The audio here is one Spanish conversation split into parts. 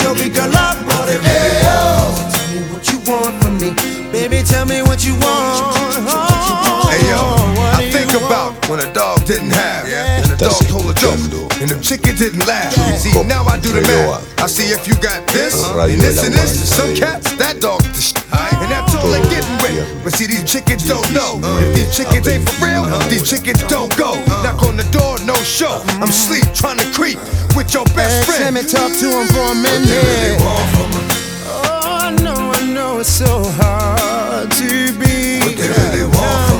a chicken didn't. Yeah. See, now I do the math. I see if you got this, uh-huh. and this, and this. Some cats, that dog, and that's all they're uh-huh. getting with. But see, these chickens don't know. If these uh-huh. chickens ain't for real, these chickens don't go. Knock on the door, no show. I'm sleep, trying to creep with your best friend. Let me talk to him for a minute. Oh, I know, I know it's so hard to be. they really want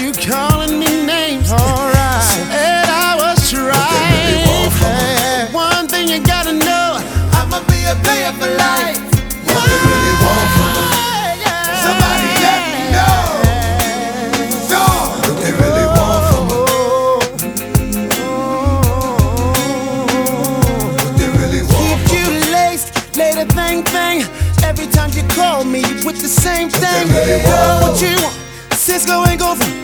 You calling me names, alright. And I was really from trying. One thing you gotta know, I'ma be a player for life. What they really want from us. Somebody let me know. What they really want from us. What they really want Keep you laced, later thing thing. Every time you call me with the same thing. really want. What you want? Cisco ain't go from.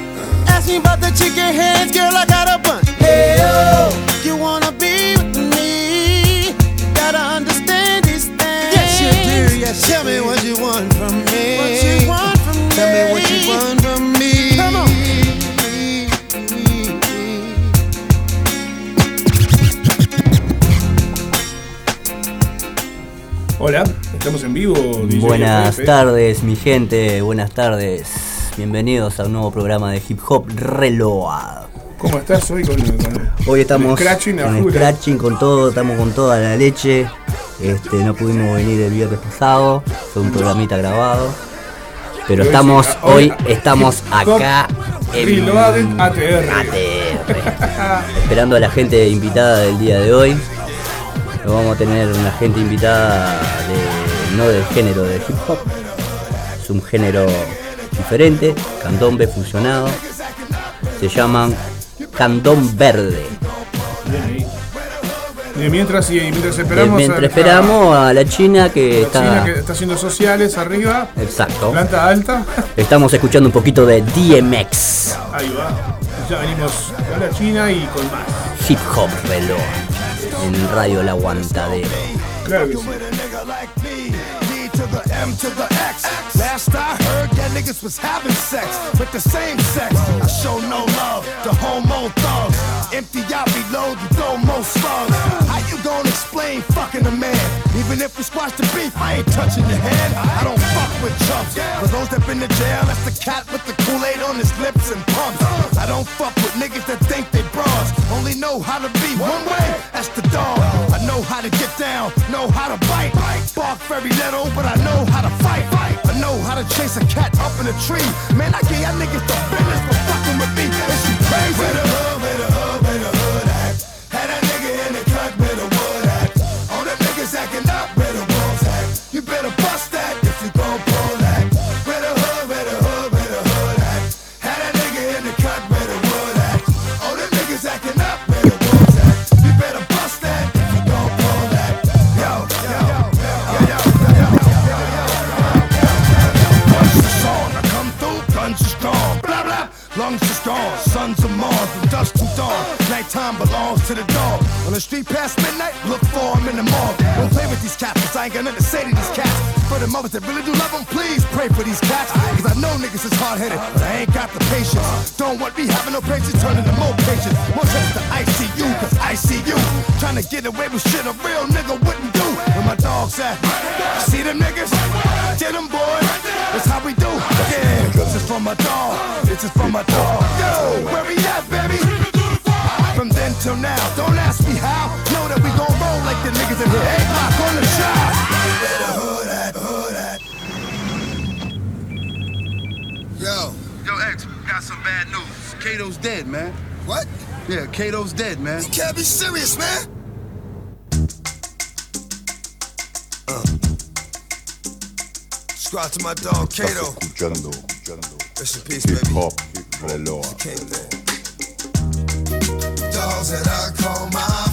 Ask me about the chicken heads, girl. I got a bunch. Hey yo, you wanna be with me? You gotta understand these things. Yes you do. Yes. Tell me what you want from me. What you want from me? Tell me what you want from me. Come on. Hola, estamos en vivo. DJ Buenas FF. tardes, mi gente, buenas tardes. Bienvenidos a un nuevo programa de hip hop Reload. ¿Cómo estás hoy con, con- Hoy estamos con Scratching con scratching, con todo, estamos con toda la leche. Este, no pudimos venir el viernes pasado, fue un programita grabado. Pero estamos, hoy- estamos acá en ATR. ATR. Esperando a la gente invitada del día de hoy. Vamos a tener una gente invitada de, no del género de hip hop. Es un género diferente, candombe fusionado. Se llaman candón verde. Mientras, y mientras esperamos. Mientras a- esperamos a la China que a la está. China que está haciendo sociales arriba. Exacto. Planta alta. Estamos escuchando un poquito de DMX. Ahí va. Ya venimos con la China y con más. Hip hop reloj. En Radio La Aguantadero. Claro que sí. Nigga like me. D to the M to the X. Last I heard, that niggas was having sex with the same sex. I show no love to homo thugs. Empty out, reload, and throw more slugs. How you gonna explain fucking a man? Even if we squash the beef, I ain't touching your hand. I don't fuck with chumps. For those that been to jail, that's the cat with the Kool-Aid on his lips and pumps. I don't fuck with niggas that think they bras. Only know how to be one way, that's the dog. I know how to get down, know how to bite. Bark very little, but I know how to fight. I know how to chase a cat up in a tree. Man, I get y'all niggas the business for fucking with me. Is you crazy? Past midnight, look for him in the mall. Don't play with these cats, 'cause I ain't got nothing to say to these cats. For the mothers that really do love them, please pray for these cats. Cause I know niggas is hard headed, but I ain't got the patience. Don't want me having no patience, turning to more patience. More trips to ICU, cause I see you. Trying to get away with shit a real nigga wouldn't do. Where my dogs at? See them niggas? Get them, boys. That's how we do. Yeah, this is from my dog. This is from my dog. Yo, where we at, baby? From then till now, don't ask like the in here. Eight block on the shot. Where the hood at? Hood at? Yo. Yo, X, we got some bad news. Kato's dead, man. What? Yeah, Kato's dead, man. You can't be serious, man. Uh. Subscribe to my dog, Estás Kato. escuchando Rest in peace, Hip baby. Hop Reloj. King thing. Dogs that I call my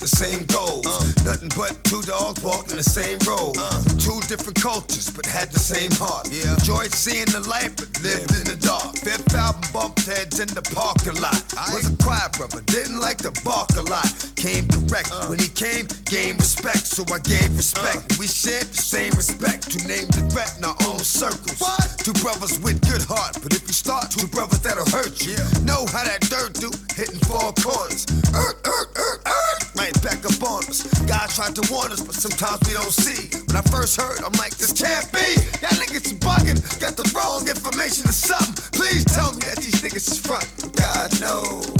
with the same goals. Nothing but two dogs walking the same road. Two different cultures, but had the same heart. Yeah. Enjoyed seeing the light, but lived in the dark. Fifth album bumped heads in the parking lot. I Was a quiet brother, didn't like to bark a lot. Came correct uh. when he came, gained respect, so I gave respect. Uh. We shared the same respect. Two named the threat in our own circles. Two brothers with good heart, but if you start two brothers that'll hurt you, know how that dirt do, hitting four corners. Erk, erk, erk, erk, right back up on us. God tried to warn us, but sometimes we don't see. When I first heard, I'm like, this can't be. Y'all niggas bugging, got the wrong information or something. Please tell me that these niggas is front. God knows.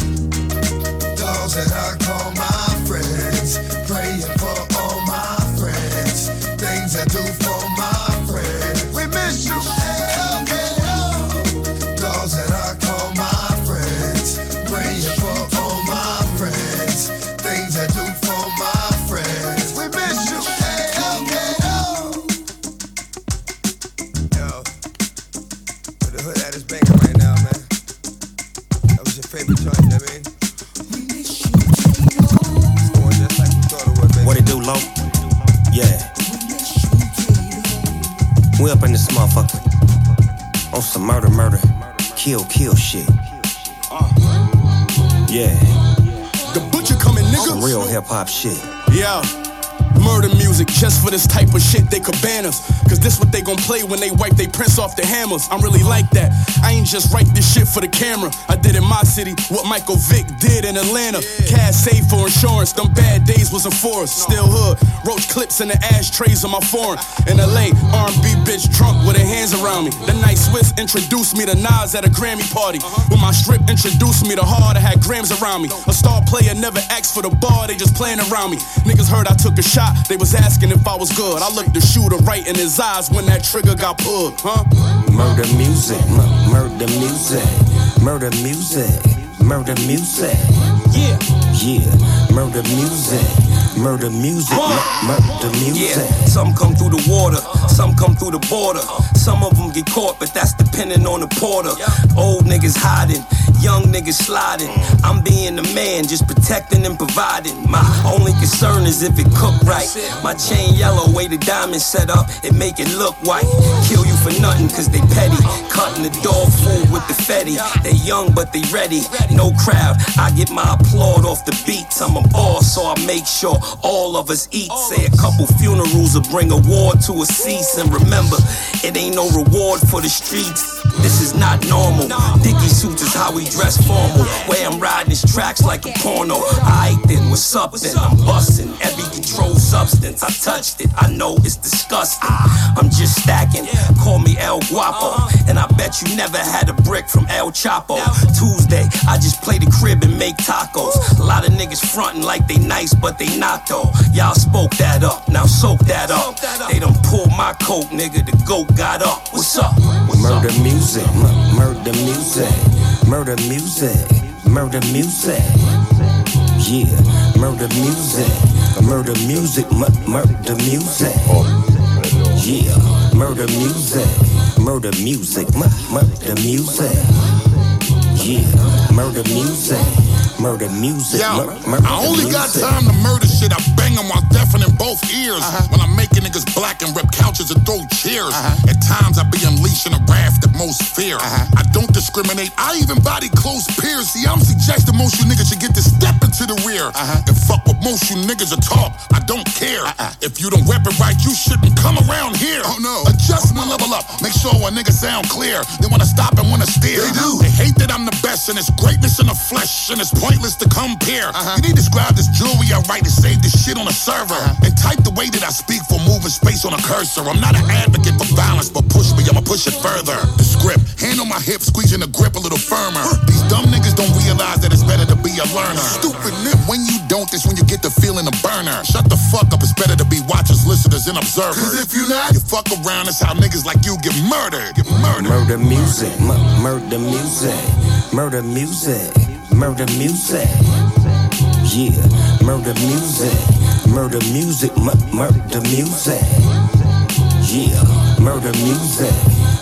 Those that I call my friends, praying for all my friends, things I do On some murder, murder. Kill, kill shit. Uh. Yeah. The butcher coming, Some nigga. real hip hop shit. Yeah. Music just for this type of shit they cabanas. Cause this what they gon' play when they wipe they prints off the hammers. I'm really like that. I ain't just write this shit for the camera. I did in my city what Michael Vick did in Atlanta. Cash saved for insurance. Them bad days was a for us. Still hood. Roach clips in the ashtrays on my foreign. In LA, R&B bitch drunk with her hands around me. The night Swiss introduced me to Nas at a Grammy party. Uh-huh. When my strip introduced me to hard, I had grams around me. A star player never asked for the bar, they just playing around me. Niggas heard I took a shot, they was asking if I was good. I looked the shooter right in his eyes when that trigger got pulled, huh? Murder music, mu- murder music, murder music, murder music. Yeah. Yeah, murder music, murder music, murder music. Yeah, some come through the water, some come through the border. Some of them get caught, but that's depending on the porter. Old niggas hiding, young niggas sliding. I'm being the man, just protecting and providing. My only concern is if it cook right. My chain yellow, way the diamond set up, it make it look white. Kill you for nothing, cause they petty. Cutting the dog food with the fetty. They young, but they ready. No crowd, I get my applaud off the beats. I'm a boss, so I make sure all of us eat. Say a couple funerals will bring a war to a cease. And remember, it ain't no reward for the streets. This is not normal. Dicky suits is how we dress formal. Way I'm riding these tracks like a porno. Aight then, what's up then? I'm busting every controlled substance. I touched it, I know it's disgusting. I'm just stacking. Call me El Guapo. And I bet you never had a brick from El Chapo. Tuesday, I just play the crib and make tacos. A lot of niggas frontin' like they nice, but they not though. Y'all spoke that up, now soak that up. They done pulled my coat, nigga. The goat got up. What's up? What's up? Murder music, murder music, murder music, murder music. Yeah, murder music, murder music, mu- murder music. Yeah, murder music, murder music, mu- murder music. Yeah, murder music, murder music, Yo, mu- murder I only got time to murder shit. I bang them while deafening both ears. Uh-huh. When I'm making niggas black and rip couches and throw chairs. Uh-huh. At times I be unleashing a wrath that most fear. Uh-huh. I don't discriminate. I even body close peers. See, I'm suggesting most you niggas should get to step into the rear. And fuck what most you niggas are talk. I don't care. Uh-uh. If you don't rep it right, you shouldn't come around here. Oh no. Adjustment level up. Make sure a nigga sound clear. They wanna stop and wanna steer. They do. They hate that I'm the best and it's greatness in the flesh and it's pointless to compare. Uh-huh. You need to describe this jewelry I write to save this shit on a server. Uh-huh. And type the way that I speak for moving space on a cursor. I'm not an advocate for violence, but push me, I'ma push it further. The script, hand on my hip, squeezing the grip a little firmer. These dumb niggas don't realize that it's better to be a learner. Uh-huh. Stupid nip, when you don't, it's when you get the feeling of burner. Shut the fuck up, it's better to be watchers, listeners, and observers. Cause if you not, you fuck around, that's how niggas like you get murdered. Get murdered. Murder music, murder music, murder music, murder music. Yeah, murder music, murder music, murder music. Yeah, murder music,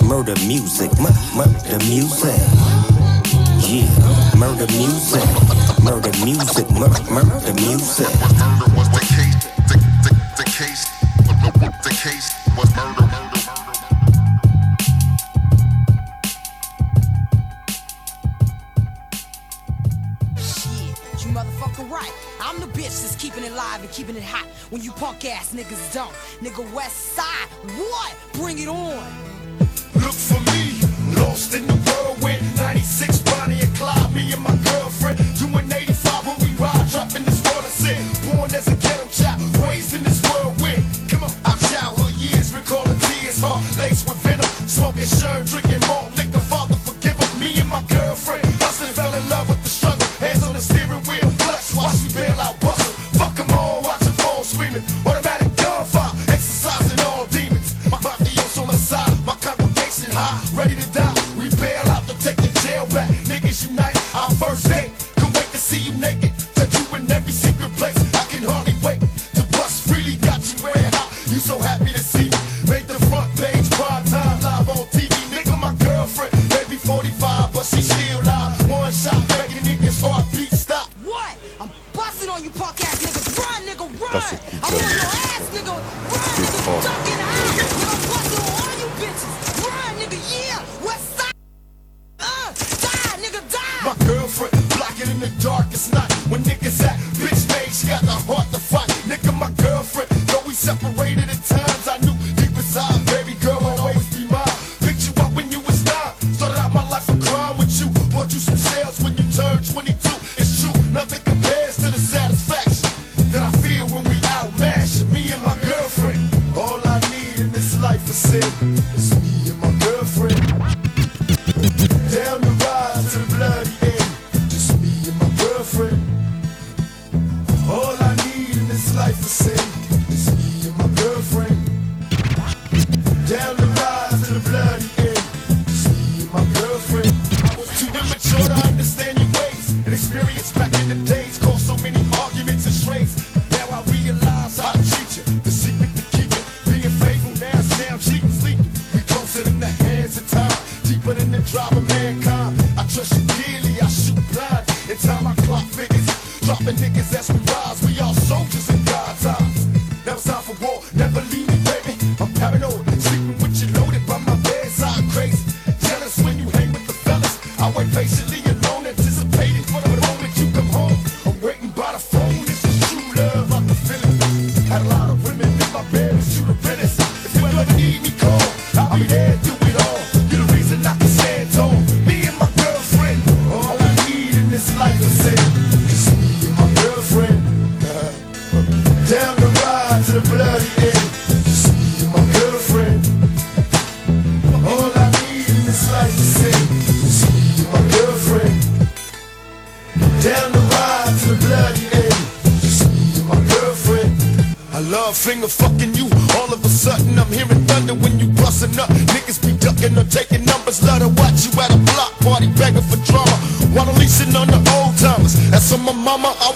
murder music, murder music. Yeah, murder music, murder music, murder music. Murder was the case, the, the, the case, the case was murder, murder, murder. I'm the bitch that's keeping it live and keeping it hot when you punk ass niggas don't. Nigga West Side, what? Bring it on. Look for me, lost in the whirlwind. 96 Bonnie and Clyde, me and my girlfriend. Doing 85 when we ride, dropping this water sin. Born as a ghetto child, raised in this whirlwind. Come on, I've showered years, recalling tears, heart laced with venom, smoking shirt, drinking. thing of fucking you. All of a sudden, I'm hearing thunder when you bustin' up. Niggas be ducking or taking numbers. Love to watch you at a block party begging for drama. While leasing on the old timers. That's for my mama, I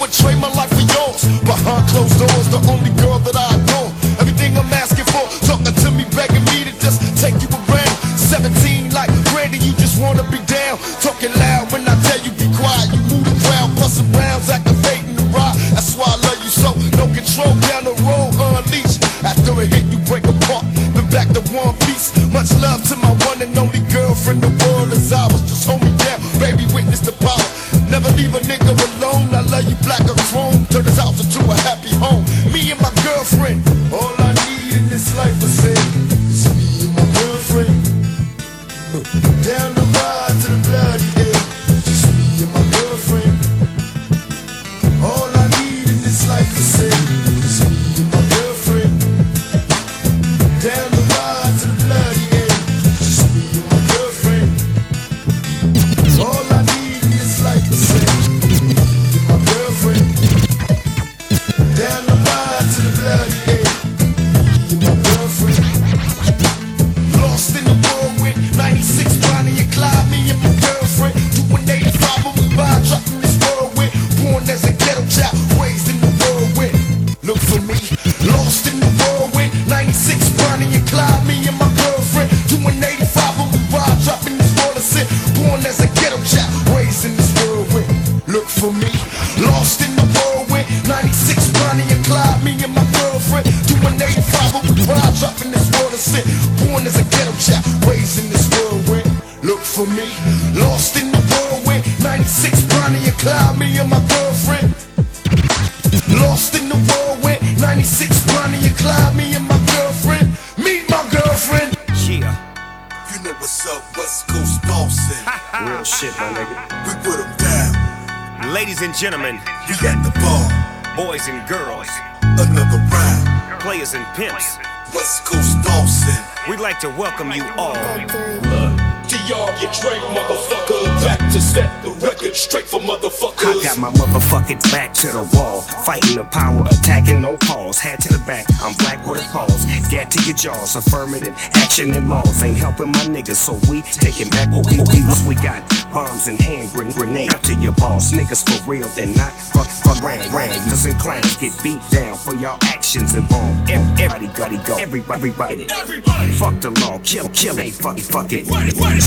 to welcome you all. To y'all, you drink, motherfucker. Back to set the record straight for motherfuckers. I got my motherfucking back to the wall. Fighting the power, attacking no pause. Head to the back, I'm black with a pause. Get to your jaws, affirmative action and laws. Ain't helping my niggas, so we taking back what we, we, we got. Bombs and hand grenade to your boss. Niggas for real, then not fuck, fuck, ran, ran. Cause and clowns get beat down for y'all actions involved. Ev- Everybody gotta go. Everybody, everybody. Everybody. Fuck the law, kill, kill it, fuck it, fuck it.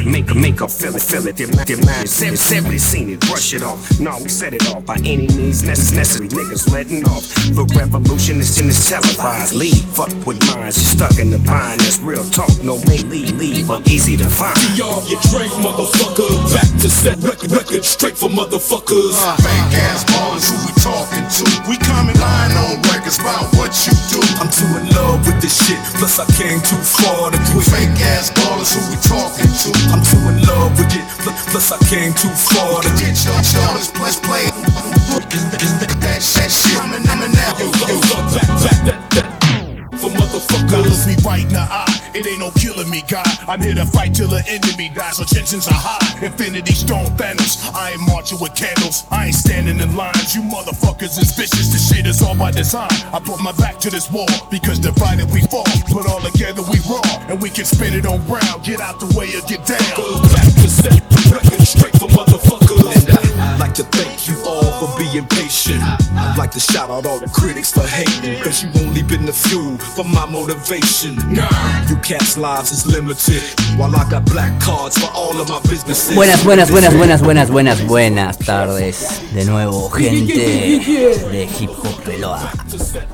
Make a, make a feel it, feel it. Them, them lines, every seen it, brush it off. No, we set it off by any means necessary. Niggas letting off. The revolution is in this televised. Leave, fuck with minds, you stuck in the bind. That's real talk, no make leave, leave, but easy to find. To y'all, you drink, motherfucker. Back to set record, record straight for motherfuckers. Uh-huh. Fake ass ballers who we talking to. We coming lying on records about what you do. I'm too in love with this shit, plus I came too far to quit. Fake ass ballers who we talking to. I'm too in love with it, plus I came too far to quit. Get your dollars plus play. That shit, shit, I'm in, I'm in now. Yo, yo, yo, back, back, that, that. Look me right in the ah, eye. It ain't no killing me, God. I'm here to fight till the enemy dies. So tensions are high. Infinity Stone Thanos. I ain't marching with candles. I ain't standing in lines. You motherfuckers is vicious. This shit is all by design. I put my back to this wall because divided we fall. Put all together we raw. And we can spin it on ground. Get out the way or get down. Back to set record straight for motherfuckers. And I'd like to thank you all for being patient. I'd like to shout out all the critics for hating. Cause you only been the fuel for my motivation. Nah, you cats' lives is limited. While I got black cards for all of my businesses. Buenas, buenas, buenas, buenas, buenas, buenas, buenas tardes. De nuevo, gente de Hip Hop Peloa.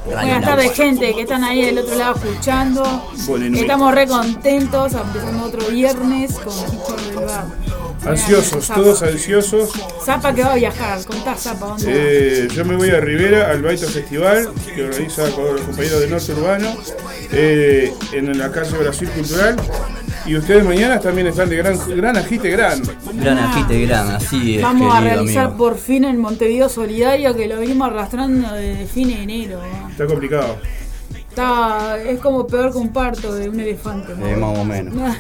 Buenas tardes, gente que están ahí del otro lado escuchando. Estamos re contentos, empezando otro viernes con Hip Hop Relevado. Ansiosos, Zapa. todos ansiosos. Zapa que va a viajar, contá Zapa, ¿dónde va? Eh, yo me voy a Rivera al Baito Festival que organiza con los compañeros de Norte Urbano eh, en la calle Brasil Cultural. Y ustedes mañana también están de gran, gran agite gran. Gran agite gran, así es. Vamos a realizar amigo. por fin el Montevideo Solidario que lo venimos arrastrando desde fin de enero. ¿no? Está complicado. Está, es como peor que un parto de un elefante. ¿no? Eh, más o menos.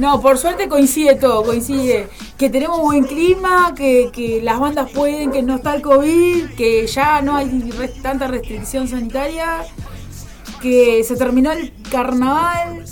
No, por suerte coincide todo, coincide que tenemos buen clima, que, que las bandas pueden, que no está el COVID, que ya no hay tanta restricción sanitaria, que se terminó el carnaval,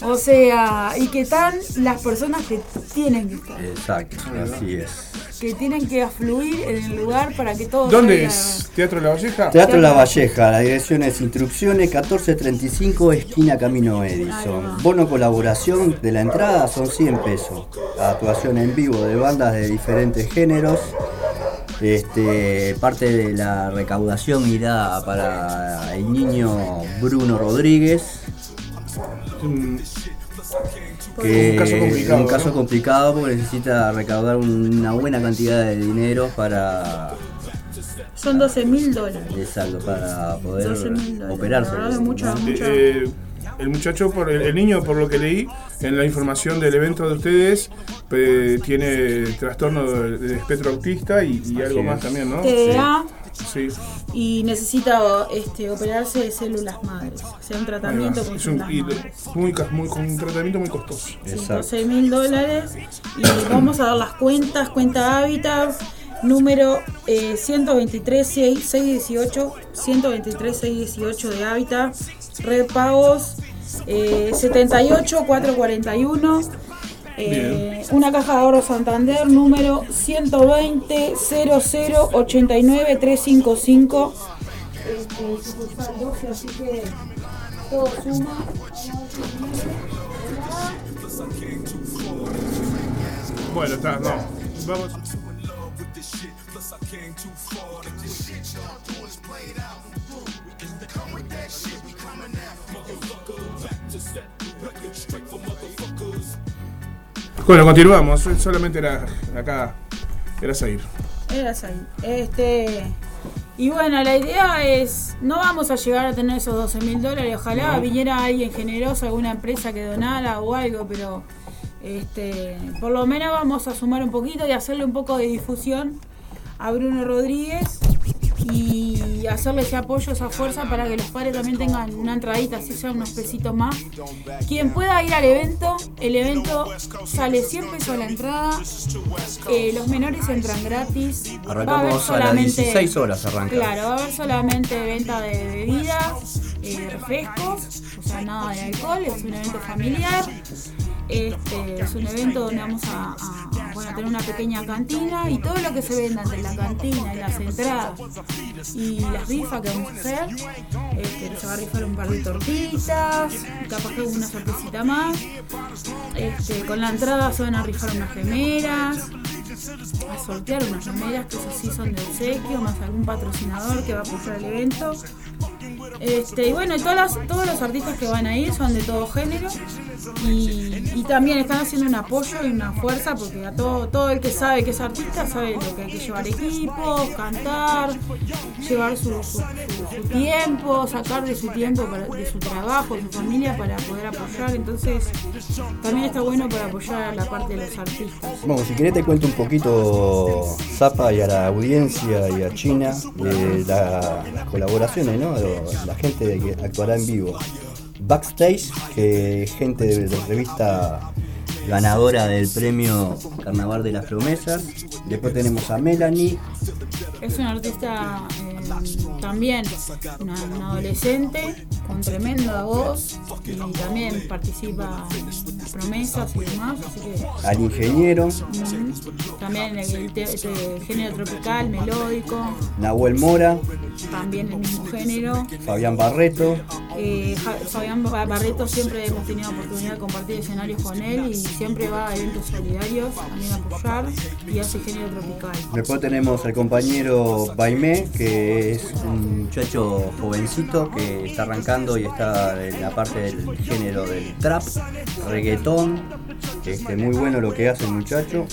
o sea, y que están las personas que tienen que estar, Exacto, así es. Que tienen que afluir en el lugar para que todo ¿Dónde es? ¿Teatro La Valleja? Teatro La Valleja, la dirección es Instrucciones 1435, esquina Camino Edison. Bono colaboración de la entrada son 100 pesos. Actuación en vivo de bandas de diferentes géneros. Este, parte de la recaudación irá para el niño Bruno Rodríguez. Que un caso complicado. un caso ¿no? complicado porque necesita recaudar una buena cantidad de dinero para Son 12 mil dólares. exacto, para poder 12.000 dólares. operarse. La verdad que mucho, ¿no? mucho. Eh, el muchacho, por el, el niño, por lo que leí en la información del evento de ustedes, eh, tiene trastorno de, de espectro autista y, y algo más también, ¿no? TDA Sí. Y necesita este, operarse de células madres. O sea, un tratamiento con Es un, células y madres. muy, muy- con un tratamiento muy costoso. Sí, Exacto. 12 mil dólares. Y vamos a dar las cuentas. Cuenta Habitat, número eh, 123 6- 618. 123 618 de Habitat. Red Pagos eh, 78 441. Eh, una caja de ahorro Santander número 120 00 89 355 este, sucursal 12, así que todo suma. Bueno, está, no. Vamos. Bueno, continuamos. Solamente era acá. Era seguir. Eras ahí. Este. Y bueno, la idea es, no vamos a llegar a tener esos 12 mil dólares, ojalá No. viniera alguien generoso, alguna empresa que donara o algo, pero este, por lo menos vamos a sumar un poquito y hacerle un poco de difusión a Bruno Rodríguez y hacerle ese apoyo, esa fuerza para que los padres también tengan una entradita, así sea unos pesitos más. Quien pueda ir al evento, el evento sale 100 pesos la entrada, eh, los menores entran gratis. Va a haber Arrancamos a las 16 horas, arranca. Claro, va a haber solamente venta de bebidas, eh, refrescos, o sea, nada de alcohol, es un evento familiar. Este, es un evento donde vamos a, bueno, tener una pequeña cantina y todo lo que se venda entre la cantina y las entradas y las rifas que vamos a hacer. Este, se va a rifar un par de tortitas, capaz que una sorpresita más. Este, con la entrada se van a rifar unas remeras, a sortear unas remeras que esas sí son de obsequio, más algún patrocinador que va a apoyar el evento. Este, y bueno, todos los artistas que van a ir son de todo género y, también están haciendo un apoyo y una fuerza porque a todo, todo el que sabe que es artista sabe lo que hay que llevar equipo, cantar, llevar su, su- tiempo, sacar de su tiempo, para- de su trabajo, de su familia para poder apoyar. Entonces también está bueno para apoyar la parte de los artistas. Bueno, si querés te cuento un poquito, Zapa, y a la audiencia y a China, de la- las colaboraciones, ¿no? La gente que actuará en vivo. Backstage, que gente de, de revista ganadora del premio Carnaval de las Promesas. Después tenemos a Melanie, Es una artista eh, también, una, una adolescente con tremenda voz y también participa en las promesas y demás, así que al ingeniero, mm, también el, el te- este género tropical, melódico, Nahuel Mora, también el mismo género. Fabián Barreto, Eh, Fabián Ba- Barreto siempre hemos tenido oportunidad de compartir escenarios con él y siempre va a eventos solidarios también a apoyar y hace género tropical. Después tenemos al compañero Baimé, que es un muchacho jovencito que está arrancando y está en la parte del género del trap, reggaetón. Este, muy bueno lo que hace el muchacho,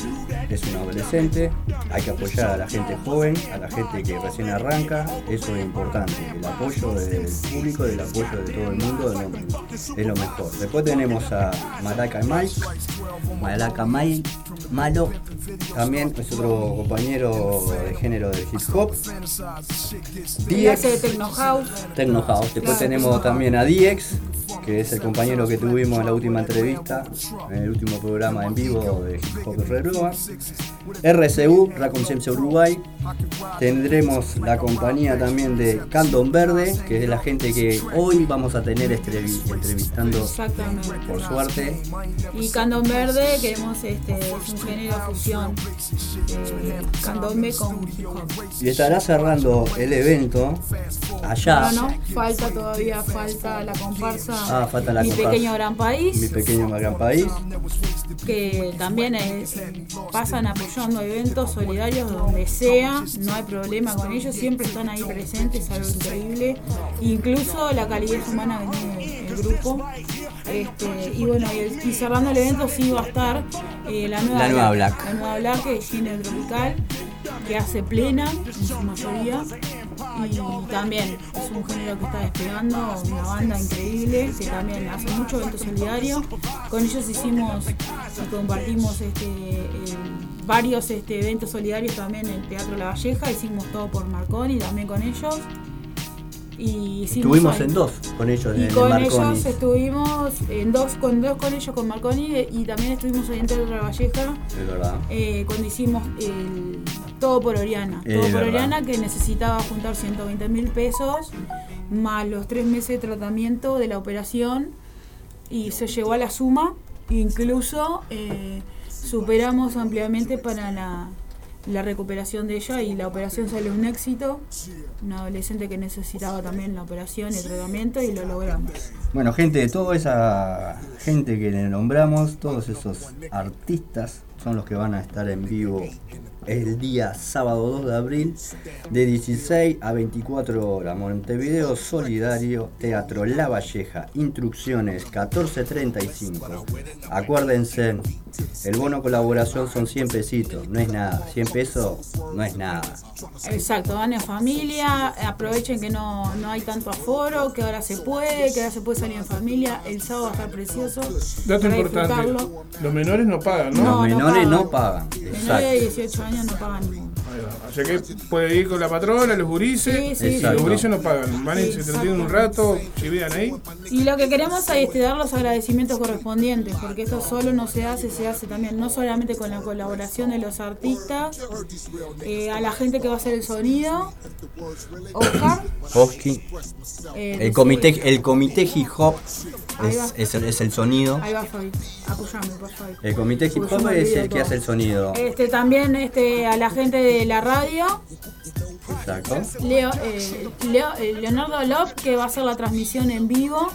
es un adolescente, hay que apoyar a la gente joven, a la gente que recién arranca, eso es importante, el apoyo del público, el apoyo de todo el mundo es lo, es lo mejor. Después tenemos a Malaca Mike, Malaca Mike, Malo, también es otro compañero de género del hip hop. DX, Techno House. Techno House. Después tenemos también a DX, que es el compañero que tuvimos en la última entrevista, en el último programa en vivo de Hip Hop Reroa. RCU, Racon James Uruguay. Tendremos la compañía también de Candon Verde, que es la gente que hoy vamos a tener entrevi- entrevistando por suerte. Y Candón Verde, queremos este, es un género de fusión. Eh, candombe con hip hop. Y estará cerrando el evento allá. No, no, falta todavía, falta la comparsa. Ah, falta la Mi pequeño gran país. Mi pequeño gran país. que también es- pasan apoyando eventos solidarios donde sea, no hay problema con ellos, siempre están ahí presentes, algo increíble, incluso la calidez humana que tiene el grupo. Este, y bueno, y, cerrando el evento sí va a estar eh, la nueva La nueva Black. La nueva Black, es género tropical, que hace plena en su mayoría. Y también es un género que está despegando, una banda increíble que también hace mucho evento solidario. Con ellos hicimos y compartimos este, eh, varios este, eventos solidarios también en el Teatro La Valleja, hicimos todo por Marconi también con ellos. Y Estuvimos en dos con ellos y en con Marconi. ellos estuvimos en dos con dos con ellos con Marconi y también estuvimos ahí en La Valleja Es verdad. eh, cuando hicimos el Todo por Oriana. Es Todo por verdad. Oriana que necesitaba juntar 120 mil pesos más los tres meses de tratamiento de la operación y se llegó a la suma. Incluso eh, superamos ampliamente para la, la recuperación de ella y la operación salió un éxito. Una adolescente que necesitaba también la operación el tratamiento y lo logramos. Bueno, gente, toda esa gente que le nombramos, todos esos artistas son los que van a estar en vivo el día sábado 2 de abril de 16 a 24 horas. Montevideo Solidario, Teatro La Valleja, instrucciones 1435. Acuérdense, El bono colaboración son 100 pesitos, no es nada. 100 pesos no es nada. Exacto, van en familia, aprovechen que no, no hay tanto aforo, que ahora se puede, que ahora se puede salir en familia, el sábado va a estar precioso. Dato importante, los menores no pagan, ¿no? Menores pagan. no pagan. Menores Exacto. de 18 años no pagan ninguno. O sea que puede ir con la patrona, los gurises, Sí, sí, y los gurises no pagan. Van y se entretienen un rato, chivean ahí. Y lo que queremos es este, dar los agradecimientos correspondientes, porque esto solo no se hace, se hace también no solamente con la colaboración de los artistas, eh, a la gente que va a hacer el sonido, Oscar, Oski. eh, El comité, el comité hip hop es, es el, es el sonido. ahí va Fabi, apoyame por favor. El comité hip hop es el que hace el sonido. Este, también este, a la gente de la radio, Exacto. Leo, eh, Leo- eh, Leonardo Lop, que va a hacer la transmisión en vivo,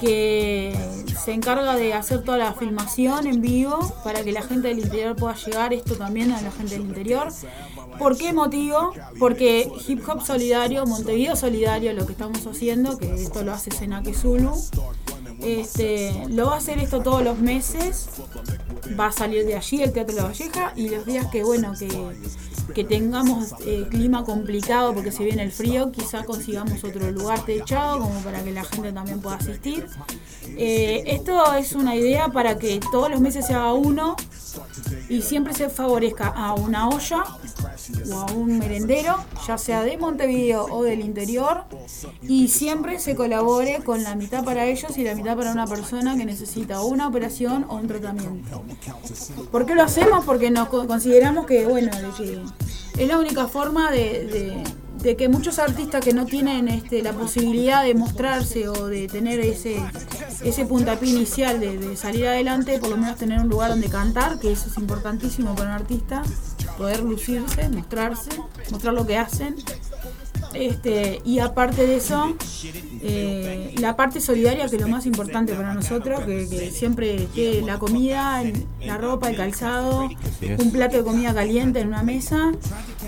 que se encarga de hacer toda la filmación en vivo para que la gente del interior pueda llegar esto también a la gente del interior. ¿Por qué motivo? Porque Hip Hop Solidario, Montevideo Solidario, lo que estamos haciendo, que esto lo hace Senaque Zulu, este, lo va a hacer esto todos los meses, va a salir de allí el Teatro La Valleja y los días que bueno que, que tengamos eh, clima complicado porque se viene el frío, quizá consigamos otro lugar techado como para que la gente también pueda asistir. Eh, esto es una idea para que todos los meses se haga uno y siempre se favorezca a una olla o a un merendero, ya sea de Montevideo o del interior, y siempre se colabore con la mitad para ellos y la mitad para una persona que necesita una operación o un tratamiento. ¿Por qué lo hacemos? Porque nos co- consideramos que, bueno, es la única forma de- de que muchos artistas que no tienen este, la posibilidad de mostrarse o de tener ese, ese puntapié inicial de, de salir adelante, por lo menos tener un lugar donde cantar, que eso es importantísimo para un artista, poder lucirse, mostrarse, mostrar lo que hacen. Este, y aparte de eso, eh, la parte solidaria que es lo más importante para nosotros, que, que siempre esté la comida, el- la ropa, el calzado, un plato de comida caliente en una mesa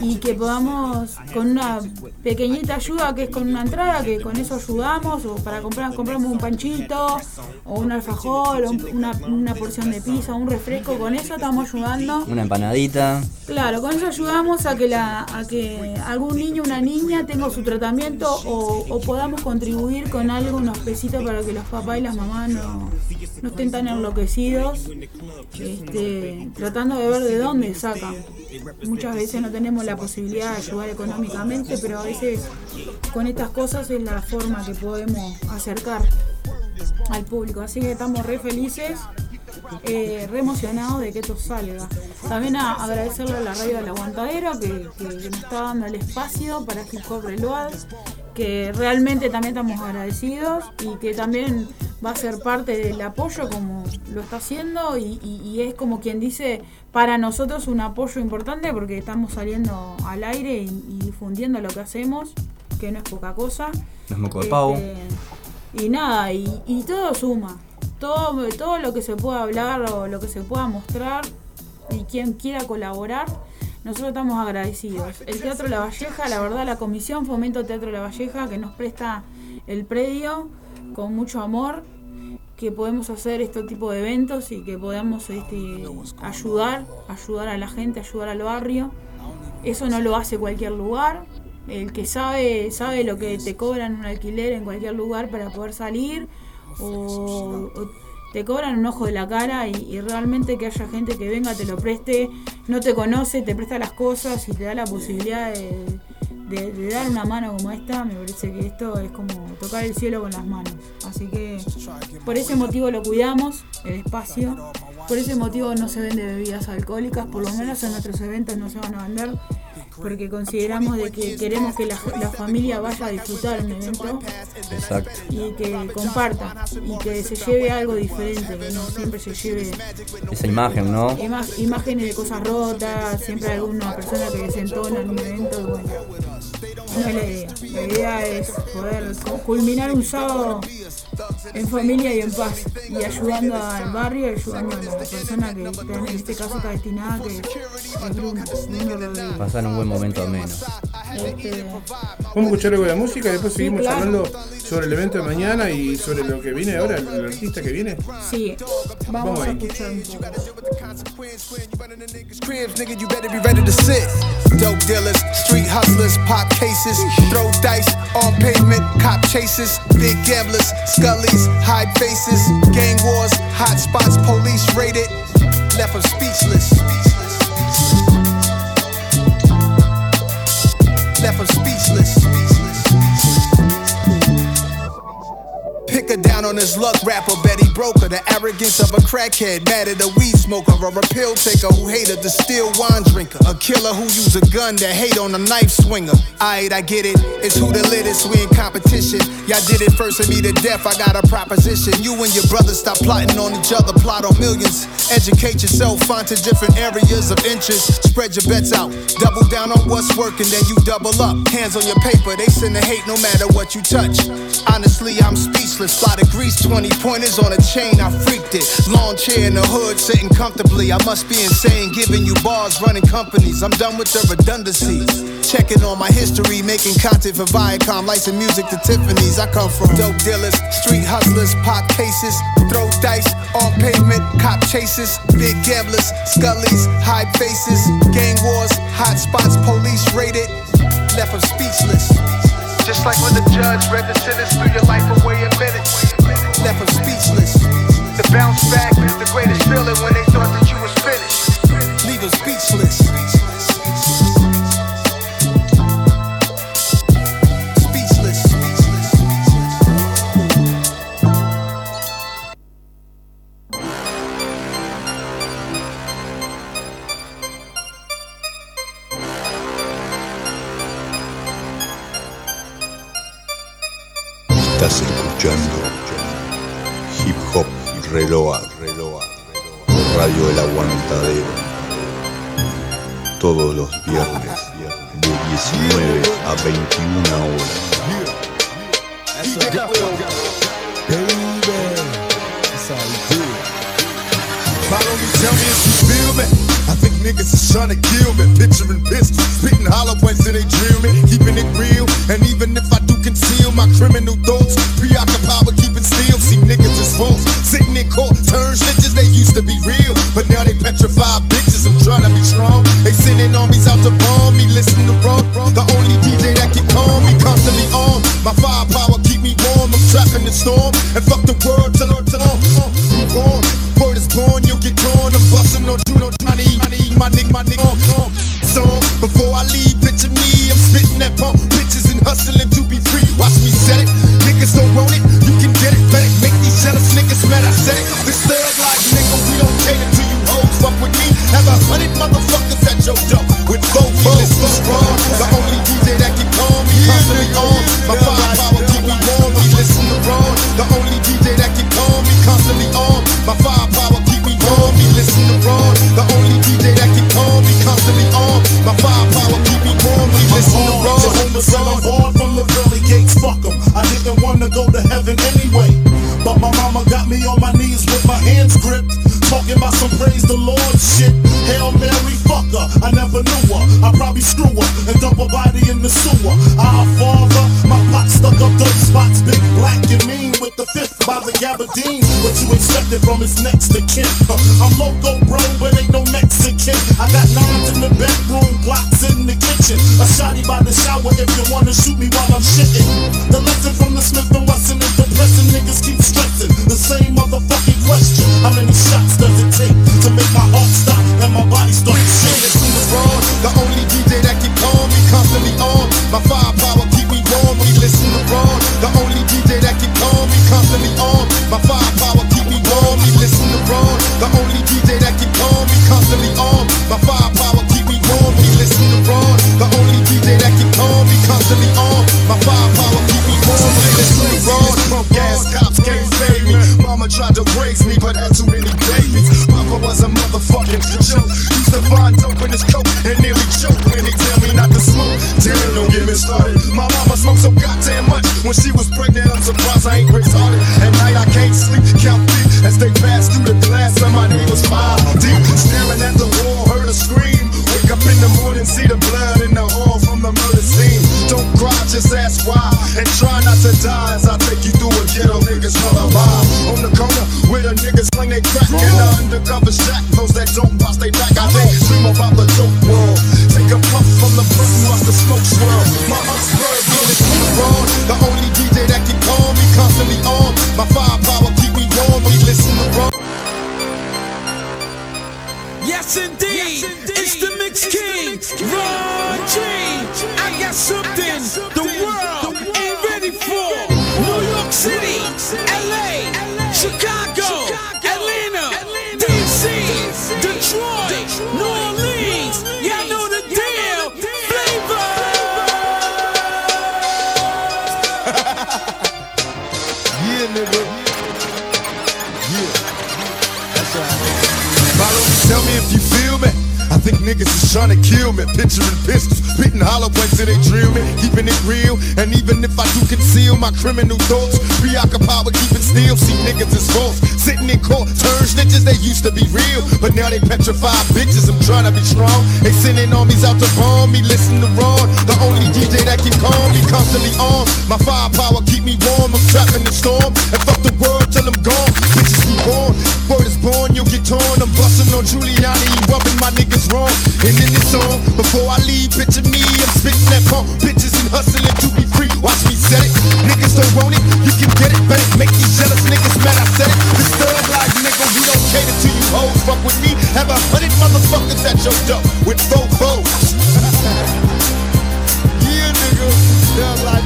y que podamos con una pequeñita ayuda que es con una entrada, que con eso ayudamos, o para comprar compramos un panchito, o un alfajor, o un- una, una porción de pizza, un refresco, con eso estamos ayudando. Una empanadita. Claro, con eso ayudamos a que la, a que algún niño una niña tenga su tratamiento o, podamos contribuir con algo, unos pesitos para que los papás y las mamás no, no estén tan enloquecidos, este, tratando de ver de dónde sacan. Muchas veces no tenemos la posibilidad de ayudar económicamente, pero a veces con estas cosas es la forma que podemos acercar al público. Así que estamos re felices eh, re emocionado de que esto salga. También a agradecerle a la radio del Aguantadero que, que- que nos está dando el espacio para Hip Hop Reload, que realmente también estamos agradecidos y que también va a ser parte del apoyo como lo está haciendo y, y- y es como quien dice para nosotros un apoyo importante porque estamos saliendo al aire y, y difundiendo lo que hacemos, que no es poca cosa. Los moco de pavo. Este, y nada, y, y todo suma. Todo, todo lo que se pueda hablar o lo que se pueda mostrar y quien quiera colaborar, nosotros estamos agradecidos. El Teatro La Valleja, la verdad, la Comisión Fomento Teatro La Valleja, que nos presta el predio con mucho amor, que podemos hacer este tipo de eventos y que podamos este, ayudar, ayudar a la gente, ayudar al barrio. Eso no lo hace cualquier lugar. El que sabe, sabe lo que te cobran un alquiler en cualquier lugar para poder salir. O, o te cobran un ojo de la cara y, y realmente que haya gente que venga, te lo preste, no te conoce, te presta las cosas y te da la posibilidad de, de- de dar una mano como esta, me parece que esto es como tocar el cielo con las manos. Así que por ese motivo lo cuidamos, el espacio. Por ese motivo no se vende bebidas alcohólicas, por lo menos en nuestros eventos no se van a vender, porque consideramos de que queremos que la, la familia vaya a disfrutar un evento Exacto. y que comparta y que se lleve algo diferente, que no siempre se lleve Esa imagen, ¿no? ima- imágenes de cosas rotas, siempre alguna persona que desentona en un evento, y bueno, no es la idea. La idea es poder cu- culminar un sábado en familia y en paz. Y ayudando al barrio y ayudando a la persona que está en este caso está destinada, que es Bruno, Bruno Rodríguez. Pasaron un buen momento ameno. Este, Vamos a escuchar algo de la música y después Sí, seguimos claro. hablando sobre el evento de mañana y sobre lo que viene ahora, el, el artista que viene. sí, vamos Vamos a escuchar un poco. Dope dealers, street hustlers, pop cases, throw dice on pavement, cop chases, big gamblers, scullies, hide faces, gang wars, hot spots, police raided, left them speechless. Left them speechless. Her down on his luck rapper, Betty Broker. The arrogance of a crackhead, mad at a weed smoker, or a pill taker who hated the still wine drinker. A killer who use a gun to hate on a knife swinger. Alright, I get it. It's who the littest, we in competition. Y'all did it first and me to death, I got a proposition. You and your brothers stop plotting on each other, plot on millions. Educate yourself, find to different areas of interest. Spread your bets out. Double down on what's working, then you double up. Hands on your paper, they send the hate no matter what you touch. Honestly, I'm speechless. Fly to Greece, 20 pointers on a chain, I freaked it. Lawn chair in the hood, sitting comfortably. I must be insane, giving you bars, running companies. I'm done with the redundancies. Checking on my history, making content for Viacom, licensing music to Tiffany's. I come from dope dealers, street hustlers, pop cases, throw dice on pavement, cop chases, big gamblers, scullies, high faces, gang wars, hot spots, police raided, left them speechless. Just like when the judge read the sentence, threw your life away in minutes, left them speechless. The bounce back is the greatest feeling when they thought that you was finished. Leave speechless. Speechless. Hop Reload, Radio El Aguantadero. Todos los viernes de 19 a 21 horas. Niggas is trying to kill me. Picturing pistols, spitting hollow points till they drill me. Keeping it real, and even if I do conceal my criminal thoughts, preoccupied with niggas is fools. sitting in court, turn snitches. They used to be real, but now they petrified bitches. I'm trying to be strong. They sending armies out to bomb me. Listen to wrong. The only DJ that can calm me, constantly on. My firepower keep me warm. I'm in the storm, and fuck the world till till till move on. Word is born, you'll get torn. I'm busting on you, no money, money, my nigga, my nigga. So before I leave, picture me, I'm spitting that pump, Picturing spitting hollow points till they drill me. Keeping it real, and even if I do conceal my criminal thoughts, preoccupied with keeping still. See niggas is false. Sitting in court, turn snitches, they used to be real. But now they petrified bitches. I'm trying to be strong. They sending armies out to bomb me. Listen to Ron, the only DJ that can calm me. Constantly on. My firepower keep me warm. I'm trapped in the storm. And fuck the world till I'm gone. Bitches be born. Word is born, you'll get torn. I'm busting on Giuliani, rubbing my niggas wrong. And in this song, before I leave, picture me, I'm spitting that pump. Bitches and hustling to be free. Watch me set it. Niggas don't want it, you can get it. Better make these jealous niggas mad. I said it. This thug life, nigga, we don't cater to you hoes. Fuck with me, have a hundred motherfuckers at your door with four foes. yeah, nigga, thug life.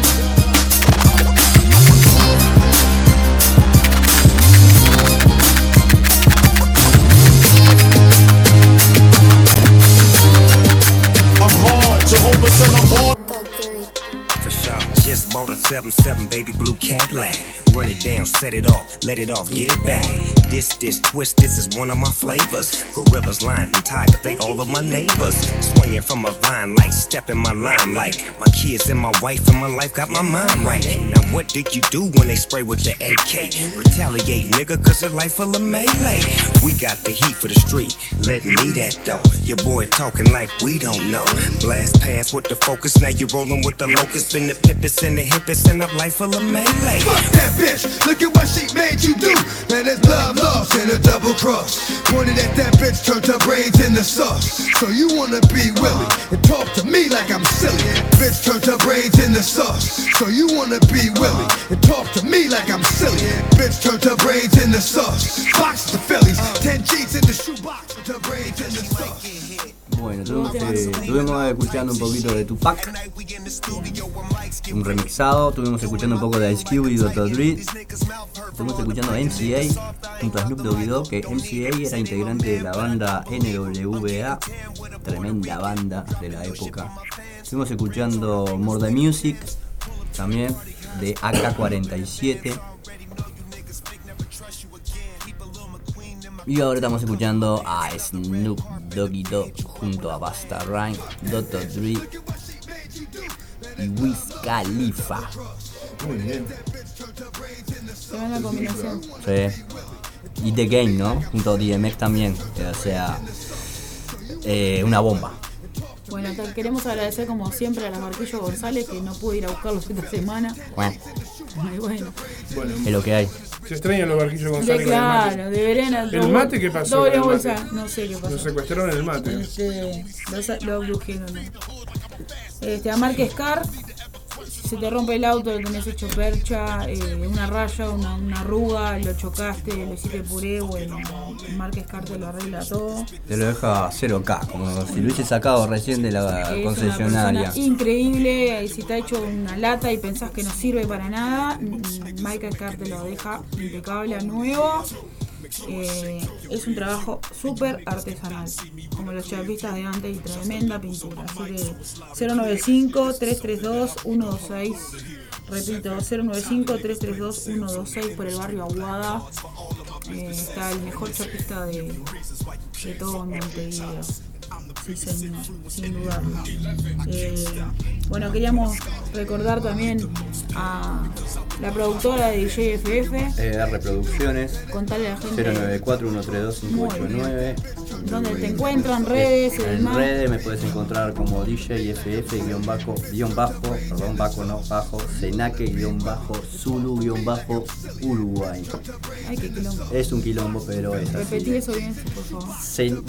I'm. For sure. Just bought a 7-7 baby blue Cadillac. Run it down, set it off, let it off, get it back. This, this, twist, this is one of my flavors. Gorillas, lion, and tiger, they all of my neighbors. Swinging from a vine like step in my like My kids and my wife and my life got my mind right. Now what did you do when they spray with the AK? Retaliate, nigga, cause their life full of melee. We got the heat for the street, let me that though. Your boy talking like we don't know. Blast past with the focus, now you rolling with the locust. Been the pippets and the hippets, and a life full of melee. Bitch, look at what she made you do. Man, it's love lost in a double cross. Pointed at that bitch, turned her brains into sauce. So you wanna be Willie and talk to me like I'm silly. Bitch turned her brains into sauce. So you wanna be Willie and talk to me like I'm silly. Bitch turned her brains into sauce. Box the Phillies, 10 G's in the shoebox, turned her brains into sauce. Bueno, tuvimos, eh, estuvimos escuchando un poquito de Tupac, un remixado, estuvimos escuchando un poco de Ice Cube y Dr. Dre, estuvimos escuchando a MCA junto a Snoop Doggy Dogg, que MCA era integrante de la banda NWA, tremenda banda de la época. Estuvimos escuchando More the Music, también de AK-47. Y ahora estamos escuchando a Snoop Doggy Dogg junto a Basta Rhyme, Dr. Dre y Wiz Khalifa. Muy bien. Tremenda combinación. Sí. Y The Game, ¿no? Junto a DMX también. O sea, eh, una bomba. Bueno, queremos agradecer como siempre a la Marquillo González que no pude ir a buscarlos esta semana. Bueno, Ay, bueno. Bueno, es lo que hay. se extrañan los barquillos De González mate. claro, deberían ¿El mate qué pasó? Doble bolsa, no sé qué pasó. Lo secuestraron el mate. Este, lo. Este, a Márquez Car, si se te rompe el auto, lo tenés hecho percha, eh, una raya, una, una arruga, lo chocaste, lo hiciste puré, bueno, Márquez Car te lo arregla todo. Te lo deja 0K, como si lo hubiese sacado recién de la Es una concesionaria. persona increíble, y si te ha hecho una lata y pensás que no sirve para nada, mm, Michael Carr te lo deja impecable a nuevo. Eh, es un trabajo súper artesanal, como los chapistas de antes y tremenda pintura. Así que 095-332-126, repito, 095-332-126 por el barrio Aguada. Eh, está el mejor chapista de, de todo Montevideo. Sí, señor, sin dudarlo. Eh, bueno, queríamos recordar también a la productora de DJFF. Eh, reproducciones Contarle a la gente 094-132-589. Dónde te encuentran, redes y En redes me puedes encontrar como DJFF guion bajo, guion bajo, perdón, bajo no, bajo, Senaque guion bajo, Zulu guion bajo, Uruguay. Ay, qué quilombo. Es un quilombo, pero es Repetí así. eso bien, por favor.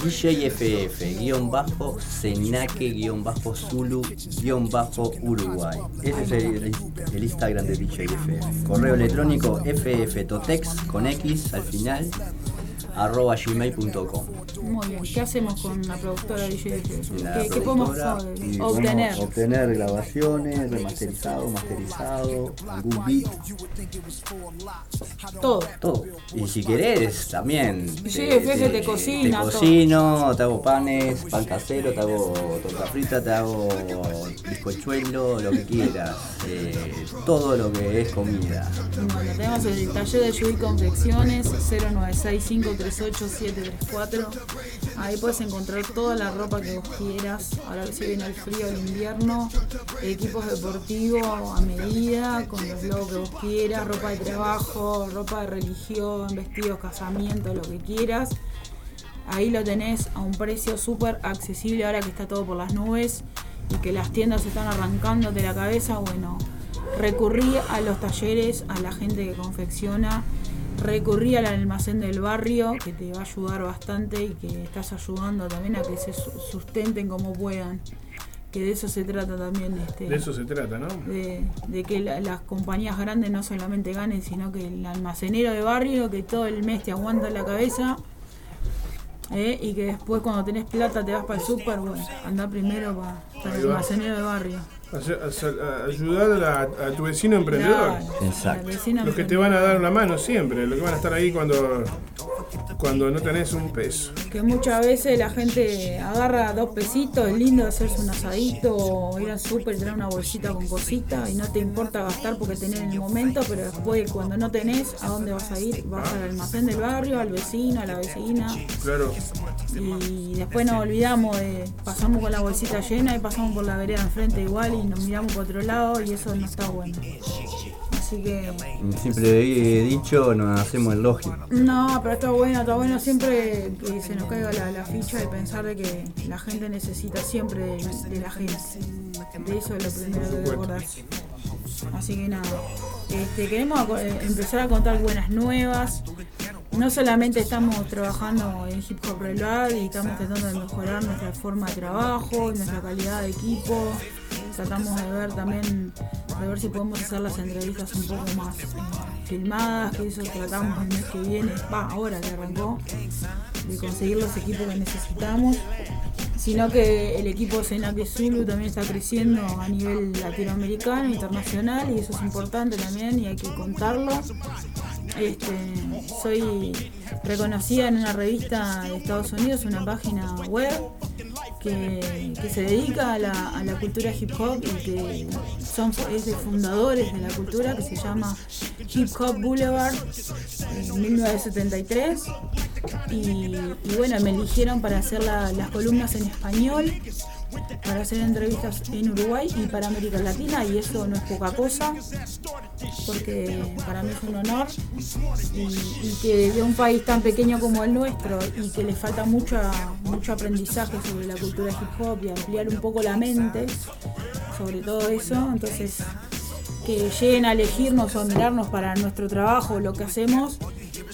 DJFF guion bajo, Senaque guion bajo, Zulu guion bajo, Uruguay. Ese es el, el Instagram de DJFF. Correo electrónico fftotex con X al final arroba gmail.com. Muy bien. ¿Qué hacemos con la productora de DJ? ¿Qué, qué podemos obtener? obtener grabaciones, remasterizado, masterizado, algún beat, Todo. todo. Y si querés, también. Sí, jefe, te cocina, Te todo. cocino, te hago panes, pan casero, te hago torta frita, te hago bizcochuelo, lo que quieras. eh, todo lo que es comida. Bueno, tenemos el taller de Judy Confecciones 096538734. Ahí puedes encontrar toda la ropa que vos quieras. Ahora se viene el frío, el invierno, equipos deportivos a medida, con los logos que vos quieras, ropa de trabajo, ropa de religión, vestidos, casamiento, lo que quieras. Ahí lo tenés a un precio súper accesible ahora que está todo por las nubes y que las tiendas están arrancando de la cabeza. Bueno, recurrí a los talleres, a la gente que confecciona, recurrí al almacén del barrio que te va a ayudar bastante y que estás ayudando también a que se su- sustenten como puedan. Que de eso se trata también. Este, De eso se trata, ¿no? de, de que la- las compañías grandes no solamente ganen, sino que el almacenero de barrio, que todo el mes te aguanta la cabeza, ¿eh? y que después cuando tenés plata te vas para el súper, bueno, anda primero pa- para el almacenero de barrio. Ayudar a, la- a tu vecino emprendedor. Exacto. vecino Los que te van a dar una mano siempre, los que van a estar ahí cuando, cuando no tenés un peso. Que muchas veces la gente agarra dos pesitos, es lindo hacerse un asadito o ir al súper y tener una bolsita con cositas y no te importa gastar porque tenés en el momento, pero después cuando no tenés, ¿a dónde vas a ir? Vas al almacén del barrio, al vecino, a la vecina. Claro. Y después nos olvidamos de, pasamos con la bolsita llena y pasamos por la vereda enfrente igual y nos miramos por otro lado y eso no está bueno. Así que Un simple dicho, nos hacemos el lógico. no, pero está bueno, está bueno siempre que se nos caiga la, la ficha de pensar de que la gente necesita siempre de, de la gente. De eso es lo primero que acordarse. Así que nada, este, queremos eh, empezar a contar buenas nuevas. No solamente estamos trabajando en Hip Hop Relad y estamos tratando de mejorar nuestra forma de trabajo, nuestra calidad de equipo. Tratamos de ver también, de ver si podemos hacer las entrevistas un poco más filmadas, que eso tratamos el mes que viene, va, ahora que arrancó, de conseguir los equipos que necesitamos sino que el equipo Senac Zulu también está creciendo a nivel latinoamericano, internacional, y eso es importante también y hay que contarlo. Este, soy reconocida en una revista de Estados Unidos, una página web que, se dedica a la, a la cultura hip hop y que son es de fundadores de la cultura que se llama Hip Hop Boulevard en 1973 y, y bueno me eligieron para hacer la- las columnas en español para hacer entrevistas en Uruguay y para América Latina y eso no es poca cosa porque para mí es un honor y, que de un país tan pequeño como el nuestro y que le falta mucha, mucho aprendizaje sobre la cultura hip hop y ampliar un poco la mente sobre todo eso, entonces que lleguen a elegirnos o mirarnos para nuestro trabajo, lo que hacemos,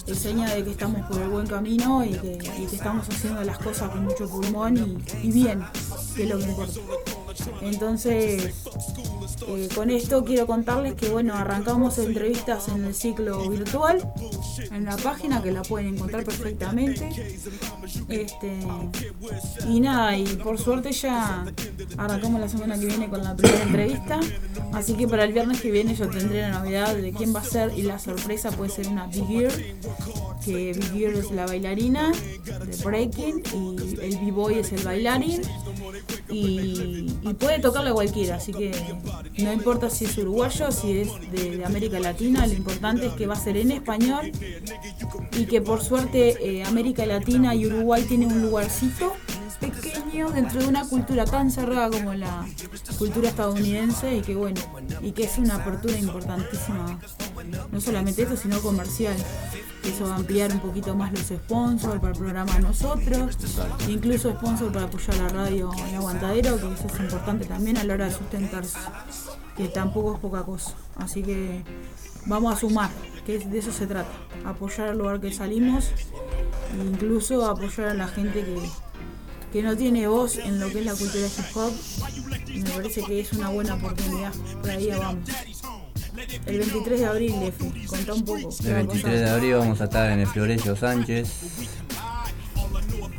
es seña de que estamos por el buen camino y que, estamos haciendo las cosas con mucho pulmón y, y bien, que es lo que importa. Entonces, eh, con esto quiero contarles que bueno, arrancamos entrevistas en el ciclo virtual, en la página que la pueden encontrar perfectamente. Este, y nada, y por suerte ya arrancamos la semana que viene con la primera entrevista. Así que para el viernes que viene yo tendré la novedad de quién va a ser y la sorpresa puede ser una Big Ear, que Big Ear es la bailarina de breaking y el B-Boy es el bailarín. Y, puede tocarle cualquiera, así que no importa si es uruguayo, si es de, América Latina, lo importante es que va a ser en español y que por suerte eh, América Latina y Uruguay tienen un lugarcito pequeño dentro de una cultura tan cerrada como la cultura estadounidense y que bueno, y que es una apertura importantísima, no solamente esto, sino comercial. Eso va a ampliar un poquito más los sponsors para el programa nosotros, incluso sponsors para apoyar la radio El Aguantadero, que eso es importante también a la hora de sustentarse, que tampoco es poca cosa. Así que vamos a sumar, que de eso se trata, apoyar al lugar que salimos e incluso apoyar a la gente que, que no tiene voz en lo que es la cultura hip hop. Me parece que es una buena oportunidad, por ahí vamos. El 23 de abril, Efe. Contá un poco. El 23 de abril vamos a estar en el Florencio Sánchez.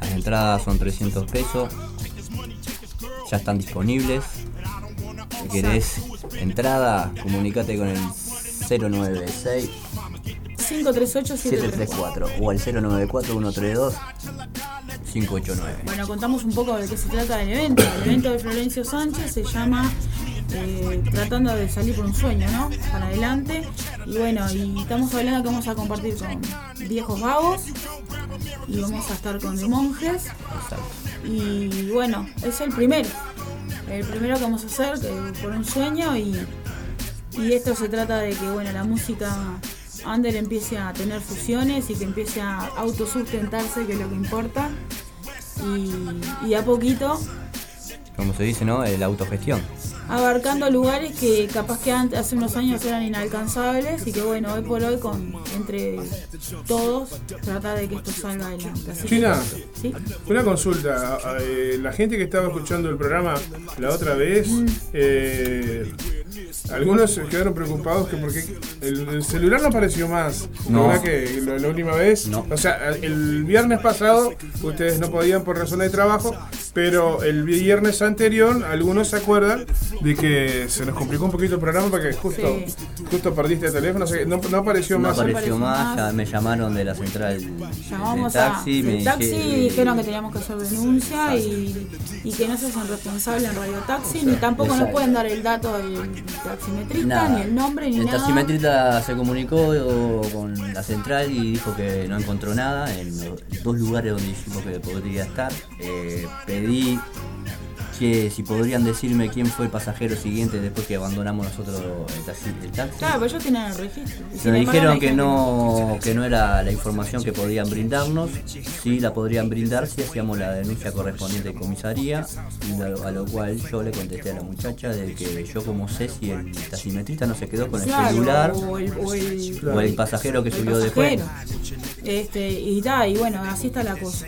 Las entradas son 300 pesos. Ya están disponibles. Si querés entrada, comunicate con el 096 538 734. 734 o al 094 132 589. Bueno, contamos un poco de qué se trata el evento. El evento de Florencio Sánchez se llama eh, Tratando de salir por un sueño, ¿no? Para adelante. Y bueno, y estamos hablando que vamos a compartir con viejos vagos y vamos a estar con de monjes. Y bueno, es el primero. El primero que vamos a hacer que- por un sueño y, y esto se trata de que bueno, la música under empiece a tener fusiones y que empiece a autosustentarse, que es lo que importa. Y, y a poquito Como se dice, ¿no? La autogestión. abarcando lugares que capaz que antes, hace unos años eran inalcanzables y que bueno, hoy por hoy con entre todos tratar de que esto salga adelante. Así que- China, ¿Sí? una consulta. eh, la gente que estaba escuchando el programa la otra vez, Mm. eh, algunos se quedaron preocupados que porque el, el celular no apareció más. No. ¿Verdad que la, la última vez? O sea, el viernes pasado ustedes no podían por razones de trabajo, pero el viernes anterior algunos se acuerdan de que se nos complicó un poquito el programa porque justo, justo perdiste el teléfono, o sea, que no, no apareció No más. apareció más, ya me llamaron de la central Llamamos del taxi, a me taxi dije- dijeron que teníamos que hacer denuncia y, y que no se hacen responsables en Radio Taxi, ni tampoco nos pueden dar el dato del taximetrista, Nada. ni el nombre, ni El nada. taximetrista se comunicó con la central y dijo que no encontró nada en los dos lugares donde dijimos que podría estar. Eh, pedí que si podrían decirme quién fue el pasajero siguiente después que abandonamos nosotros el taxi. El taxi. Claro, pero ellos tienen el registro. Nos dijeron que no, que no era la información que podían brindarnos, sí la podrían brindar si hacíamos la denuncia correspondiente en comisaría, a, lo cual yo le contesté a la muchacha de que yo como sé si el taximetrista no se quedó con el Claro, celular o el, o el- o el pasajero que subió después. pasajero. Este, y da, y bueno, así está la cosa.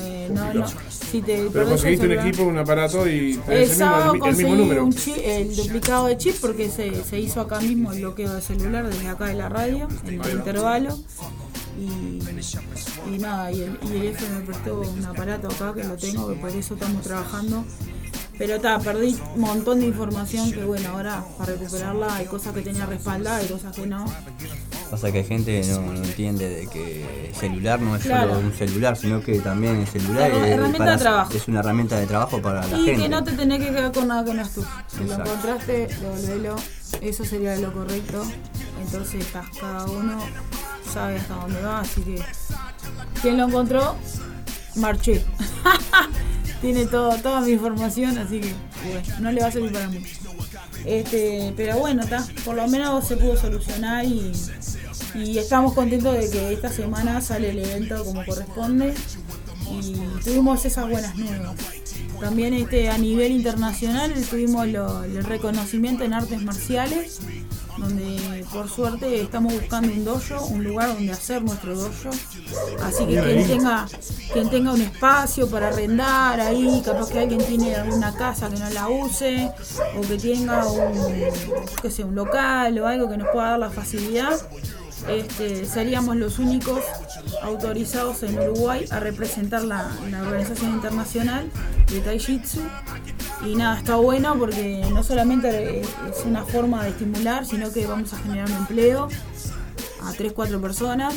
Eh, no, no, si te Pero conseguiste un equipo, un aparato y tenés El el mismo, el, número. un chip- el duplicado de chip porque se, se hizo acá mismo el bloqueo de celular desde acá de la radio, en el intervalo. Y, y nada, y el, y el F me prestó un aparato acá que lo tengo, que por eso estamos trabajando. Pero está, perdí un montón de información que bueno, ahora para recuperarla hay cosas que tenía respaldadas y cosas que no. Pasa que hay gente que no, no entiende de que el celular no es Claro. solo un celular, sino que también el celular Herra- es, para- de trabajo. es una herramienta de trabajo para la Y gente. que no te tenés que quedar con nada que no es tuyo. Si lo encontraste, devolvelo. Eso sería lo correcto. Entonces, cada uno sabe hasta dónde va. Así que, quien lo encontró, marché. Tiene todo, toda mi información, así que bueno, no le va a servir para mucho. Este, pero bueno, está, por lo menos se pudo solucionar y, y estamos contentos de que esta semana sale el evento como corresponde y tuvimos esas buenas nuevas. También este, a nivel internacional tuvimos lo- el reconocimiento en artes marciales, donde por suerte estamos buscando un dojo, un lugar donde hacer nuestro dojo. Así que quien tenga, quien tenga un espacio para arrendar ahí, capaz que alguien tiene alguna casa que no la use, o que tenga un, qué sé, un local o algo que nos pueda dar la facilidad, este, seríamos los únicos autorizados en Uruguay a representar la, la organización internacional de Tai Jitsu. Y nada, está bueno porque no solamente es una forma de estimular, sino que vamos a generar un empleo a 3-4 personas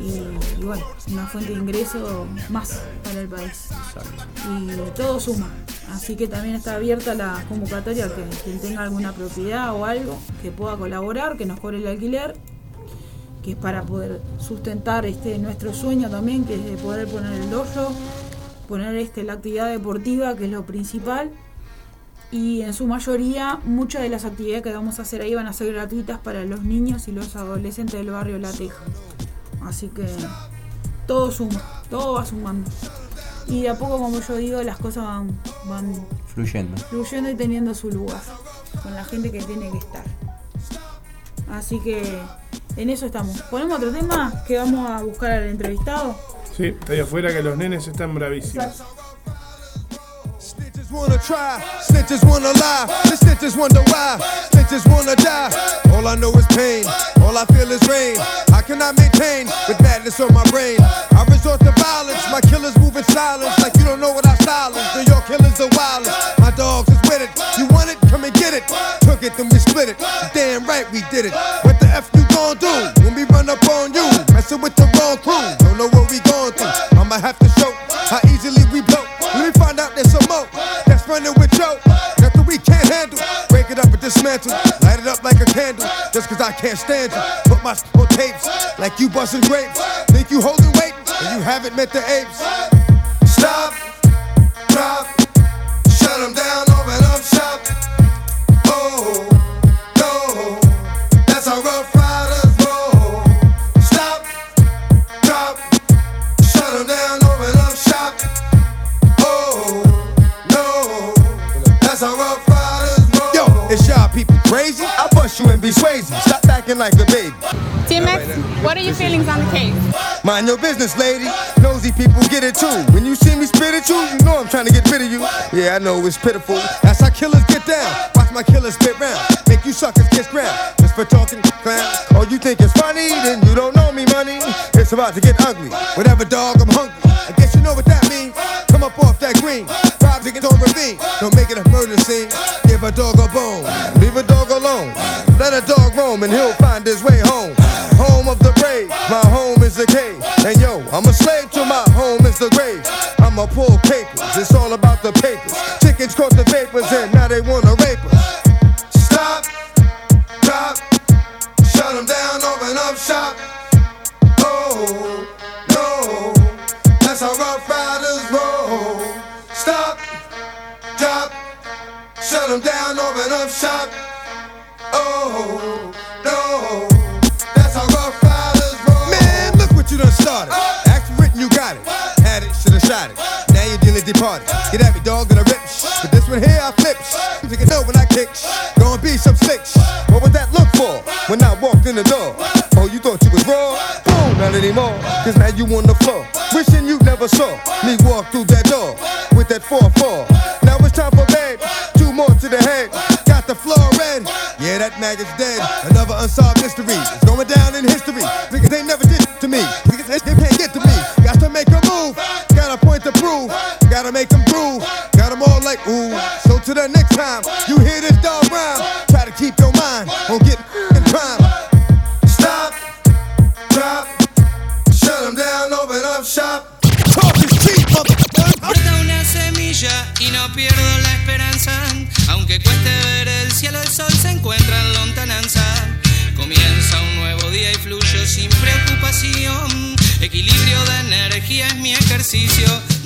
y, y bueno, una fuente de ingreso más para el país. Y todo suma. Así que también está abierta la convocatoria que quien tenga alguna propiedad o algo que pueda colaborar, que nos cobre el alquiler, que es para poder sustentar este nuestro sueño también, que es de poder poner el dojo, poner este la actividad deportiva, que es lo principal. Y en su mayoría, muchas de las actividades que vamos a hacer ahí van a ser gratuitas para los niños y los adolescentes del barrio La Teja. Así que todo suma, todo va sumando. Y de a poco, como yo digo, las cosas van, van Fluyendo. fluyendo y teniendo su lugar con la gente que tiene que estar. Así que en eso estamos. Ponemos otro tema que vamos a buscar al entrevistado. Sí, está ahí afuera que los nenes están bravísimos. Snitches wanna try, snitches wanna lie, the snitches wonder why, snitches wanna die. All I know is pain, all I feel is rain. I cannot maintain with madness on my brain. I resort to violence, my killers move in silence like you don't know what I is. New York killers are wildest. My dogs is with it. You want it? Come and get it. Took it, then we split it. Damn right we did it. What the F you gon' do when we run up on you? Messing with the wrong crew. Don't know what we going through. I'ma have to show how easily we blow. Let me find out there's some more that's running with Joe. Nothing we can't handle. Break it up and dismantle. Light it up like a candle. Just cause I can't stand you. Put my on tapes like you busting grapes. Think you holding weight and you haven't met the apes. Like a baby. TMX, what are your feelings on the case? Mind your business, lady. Nosy people get it too. When you see me spit at you, you know I'm trying to get rid of you. Yeah, I know it's pitiful. That's how killers get down. Watch my killers spit round. Make you suckers kiss ground. Just for talking clown. Oh, you think it's funny? Then you don't know me, money. It's about to get ugly. Whatever dog, I'm hungry. I guess you know what that means. Come up off that green. Rob niggas don't ravine. Don't make it a murder scene. Give a dog a bone. Leave a dog alone. Let a dog roam and he'll find his way home. Home of the brave. My home is the cave. And yo, I'm a slave to my home is the grave. I'ma pull papers. It's all about the papers. Chickens caught the vapors and now they wanna rape us. Stop. Drop. Shut them down. Open up shop. Oh, no. That's how rough riders roll. Stop. Drop. Shut them down. Open up shop. Oh, Now you're dealing departed. Get at me, dog, gonna rip. But this one here, I flip. You can know when I kick. Gonna be some slick. What would that look for when I walked in the door? Oh, you thought you was raw? Boom, not anymore. Cause now you on the floor. Wishing you never saw me walk through that door with that 4-4. Now it's time for bed. Two more to the head. Got the floor red. Yeah, that maggot's dead. Another unsolved ejercicio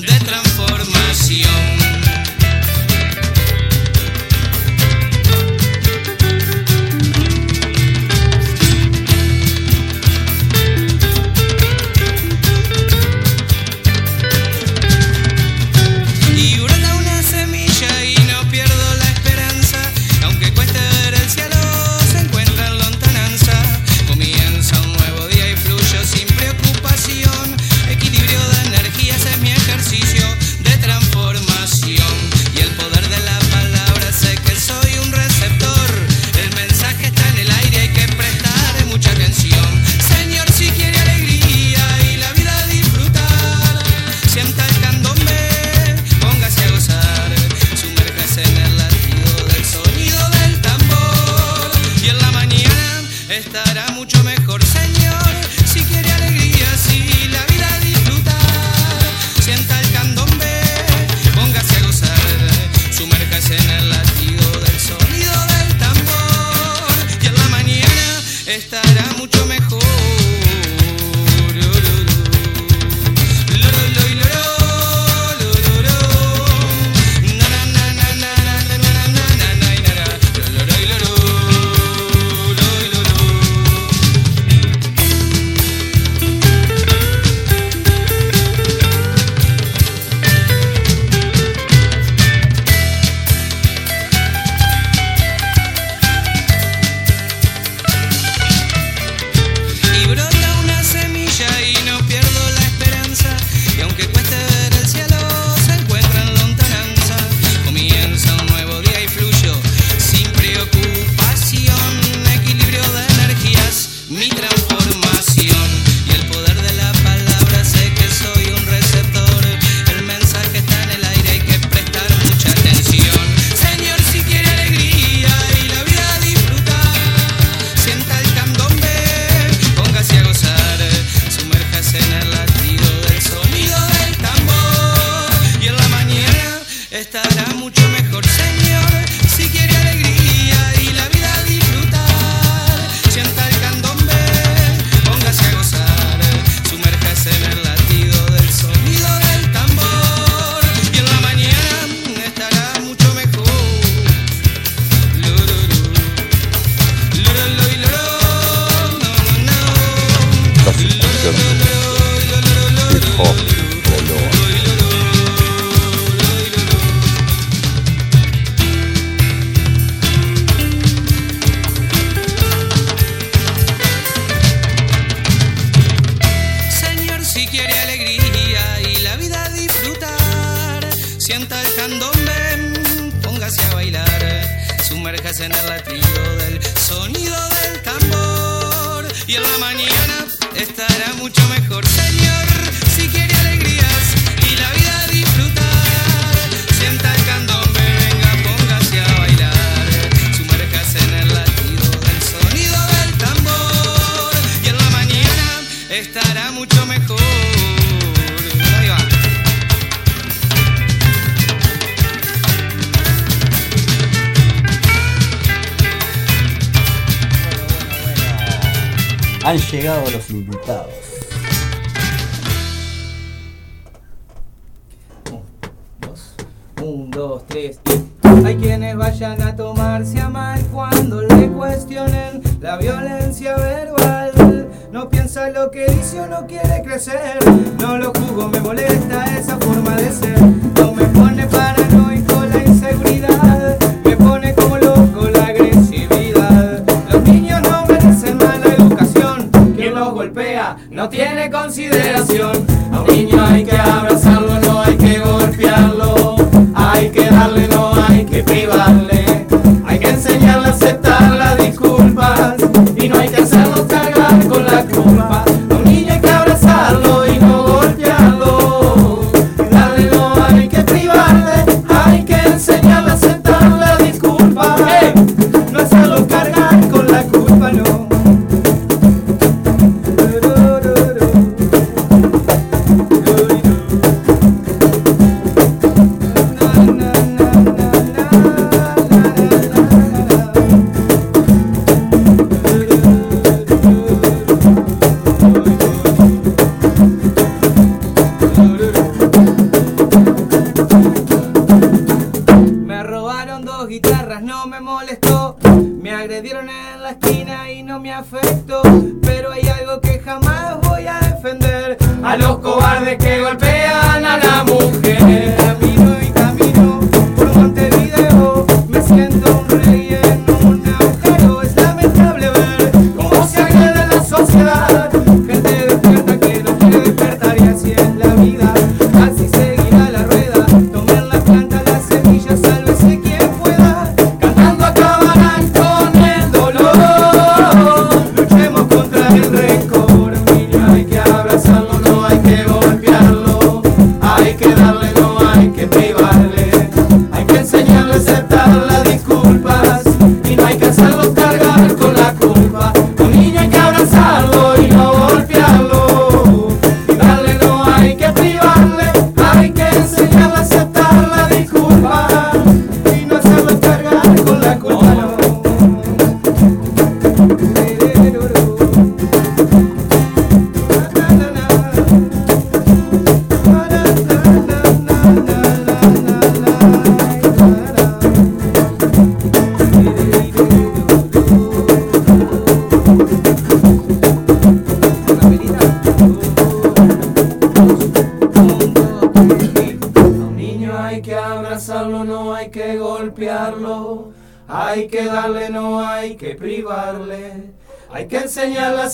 dünyayı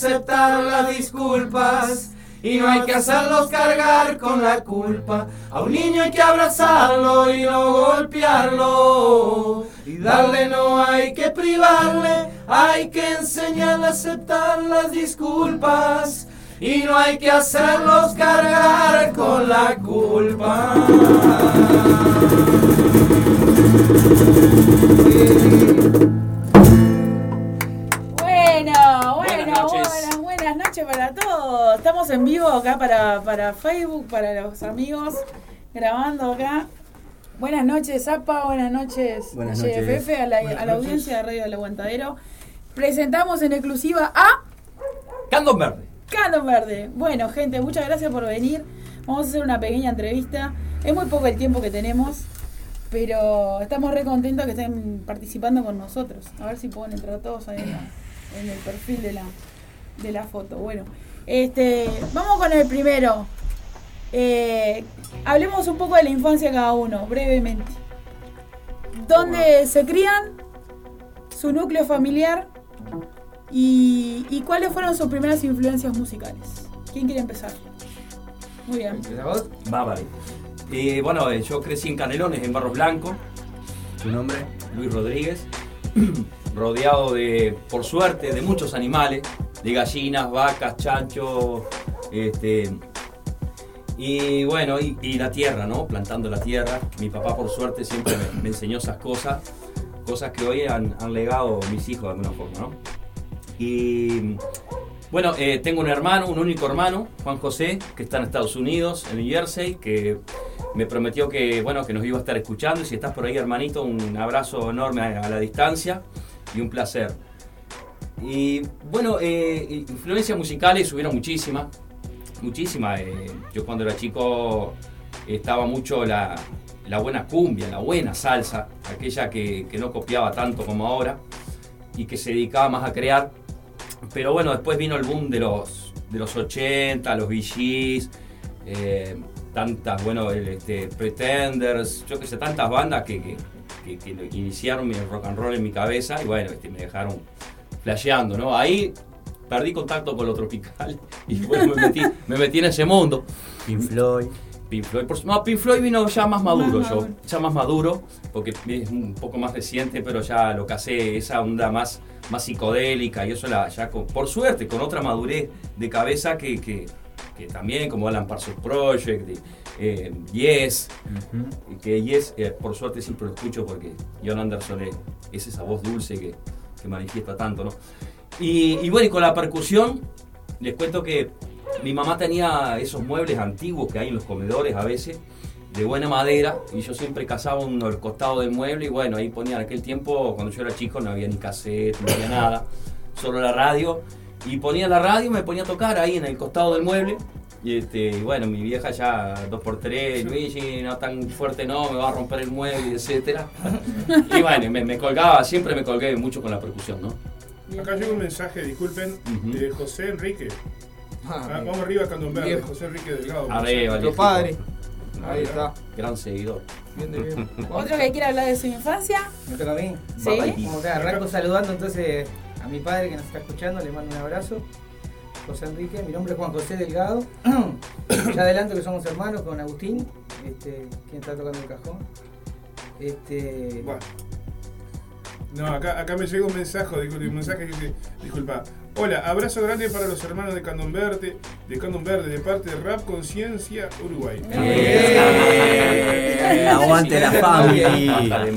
aceptar las disculpas. Y no hay que hacerlos cargar con la culpa. A un niño hay que abrazarlo y no golpearlo. Y darle no hay que privarle. Hay que enseñarle a aceptar las disculpas. Y no hay que hacerlos cargar con la culpa. Para, Facebook, para los amigos, grabando acá. Buenas noches, Zapa, buenas noches, Buenas noches. A la, a audiencia de Radio del Aguantadero. Presentamos en exclusiva a Candom Verde. Candom Verde. Bueno, gente, muchas gracias por venir. Vamos a hacer una pequeña entrevista. Es muy poco el tiempo que tenemos, pero estamos re contentos que estén participando con nosotros. A ver si pueden entrar todos ahí en, la- en el perfil de la, de la foto. Bueno, este, vamos con el primero. Eh, hablemos un poco de la infancia cada uno, brevemente. ¿Dónde se crían? ¿Su núcleo familiar? ¿Y, y cuáles fueron sus primeras influencias musicales? ¿Quién quiere empezar? Muy bien. Va, vale. Y bueno, eh, yo crecí en Canelones, en Barros Blanco. ¿Tu nombre? Luis Rodríguez. Rodeado de, por suerte, de muchos animales, de gallinas, vacas, chanchos, este, y bueno, y, la tierra, ¿no? Plantando la tierra. Mi papá, por suerte, siempre me, enseñó esas cosas, cosas que hoy han, han legado mis hijos de alguna forma, ¿no? Y bueno, eh, tengo un hermano, un único hermano, Juan José, que está en Estados Unidos, en New Jersey, que me prometió que, bueno, que nos iba a estar escuchando. Y si estás por ahí, hermanito, un abrazo enorme a, a la distancia y un placer. Y bueno, eh, influencias musicales hubieron muchísimas, muchísimas. eh, yo cuando era chico estaba mucho la, la buena cumbia, la buena salsa, aquella que, que no copiaba tanto como ahora y que se dedicaba más a crear. Pero bueno, después vino el boom de los, de los 80, los VGs, eh, tantas, bueno, el, este, Pretenders, yo que sé, tantas bandas que, que, que- iniciaron mi rock and roll en mi cabeza y bueno, este, me dejaron flasheando, ¿no? Ahí perdí contacto con lo tropical y después me metí, me metí en ese mundo. Pink Floyd. Pink Floyd, por no, Pink Floyd vino ya más maduro, Más yo, maduro. ya más maduro, porque es un poco más reciente, pero ya lo casé, esa onda más, más psicodélica y eso la, ya con- por suerte, con otra madurez de cabeza que, que, que también, como Alan Parsons Project, y, eh, Yes, que Yes, eh, por suerte siempre lo escucho porque John Anderson es, es esa voz dulce que, que manifiesta tanto, ¿no? Y, y bueno, y con la percusión, les cuento que mi mamá tenía esos muebles antiguos que hay en los comedores a veces, de buena madera, y yo siempre cazaba uno al costado del mueble, y bueno, ahí ponía en aquel tiempo, cuando yo era chico, no había ni cassette, no había nada, solo la radio, y ponía la radio, me ponía a tocar ahí en el costado del mueble, y, este, bueno, mi vieja ya 2x3, Luigi, no tan fuerte no, me va a romper el mueble, etcétera. Y bueno, me, me colgaba, siempre me colgué mucho con la percusión, ¿no? Acá llega un mensaje, disculpen, de José Enrique. Ah, Ah, vamos arriba, Viejo. José Enrique Delgado. Arriba, Nuestro padre. Ah, Ahí está. Gran seguidor. Bien de bien. Otro que quiere hablar de su infancia. ¿Me toca a mí? Sí. Como que arranco saludando entonces a mi padre que nos está escuchando, le mando un abrazo. José Enrique, mi nombre es Juan José Delgado. ya adelanto que somos hermanos con Agustín, este, quien está tocando el cajón. Este, Bueno. No, acá, acá me llega un mensaje, disculpa, un mensaje que dice, disculpa. Hola, abrazo grande para los hermanos de Candón Verde, de Candón Verde, de parte de Rap Conciencia Uruguay. Eh, aguante la familia.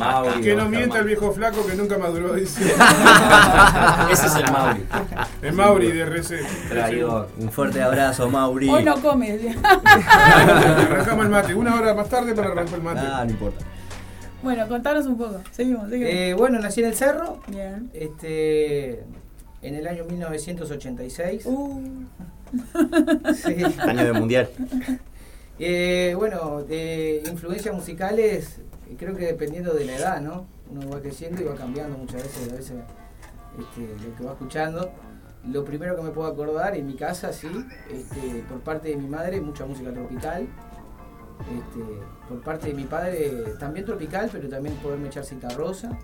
Que no mienta el viejo flaco que nunca maduró, dice. Ese es el Mauri. El Mauri de RC. Traidor. Un fuerte abrazo, Mauri. Hoy no come. Arrancamos el mate, una hora más tarde para arrancar el mate. Ah, no importa. Bueno, contanos un poco. Seguimos, seguimos. eh, bueno, nací en el cerro, Bien. este, en el año 1986. Uh, Sí. Año de mundial. Eh, bueno, de influencias musicales, creo que dependiendo de la edad, ¿no? Uno va creciendo y va cambiando muchas veces, a veces este, lo que va escuchando. Lo primero que me puedo acordar en mi casa, sí, este, por parte de mi madre, mucha música tropical. Este, por parte de mi padre, también tropical, pero también poderme echar cita rosa.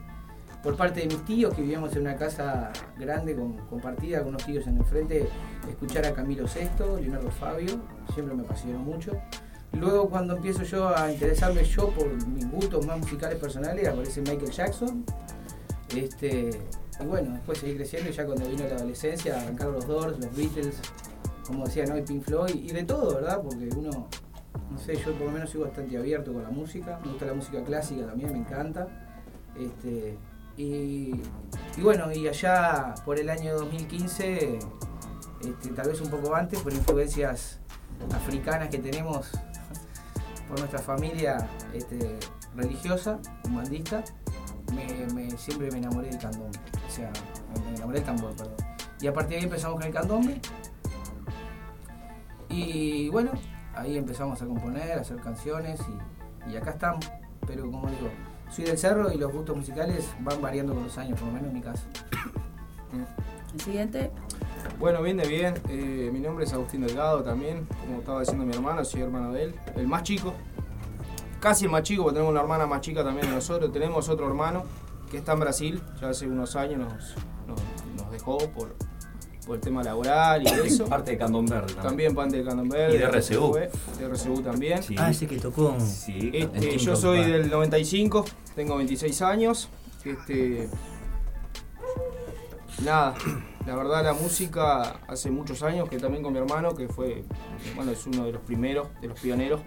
Por parte de mis tíos, que vivíamos en una casa grande con- compartida con unos tíos en el frente, escuchar a Camilo VI, Leonardo Fabio, siempre me apasionó mucho. Luego cuando empiezo yo a interesarme yo por mis gustos más musicales personales, aparece Michael Jackson. Este, y bueno, después seguí creciendo y ya cuando vino la adolescencia arrancaron los Doors, los Beatles, como decían hoy Pink Floyd, y de todo, ¿verdad? Porque uno, no sé, yo por lo menos soy bastante abierto con la música, me gusta la música clásica también, me encanta. Este, y, bueno, y allá por el año 2015, este, tal vez un poco antes, por influencias africanas que tenemos por nuestra familia este, religiosa, umbandista, me, me- siempre me enamoré del candombe. O sea, me enamoré del tambor, perdón. Y a partir de ahí empezamos con el candombe. Y bueno, ahí empezamos a componer, a hacer canciones y, y acá estamos. Pero como digo, soy del cerro y los gustos musicales van variando con los años, por lo menos en mi caso. el siguiente. Bueno, bien de bien. Eh, mi nombre es Agustín Delgado también. Como estaba diciendo mi hermano, soy hermano de él. El más chico. Casi el más chico, porque tenemos una hermana más chica también de nosotros. Tenemos otro hermano que está en Brasil. Ya hace unos años nos, nos- nos dejó por, por el tema laboral y eso. Parte de Candomberg también. También parte de Candomberg. Y de RCU. De RCU también. Sí. Ah, ese que tocó. Sí, Este, yo soy del 95, tengo 26 años. Este, nada, la verdad la música hace muchos años que también con mi hermano, que fue, bueno, es uno de los primeros, de los pioneros,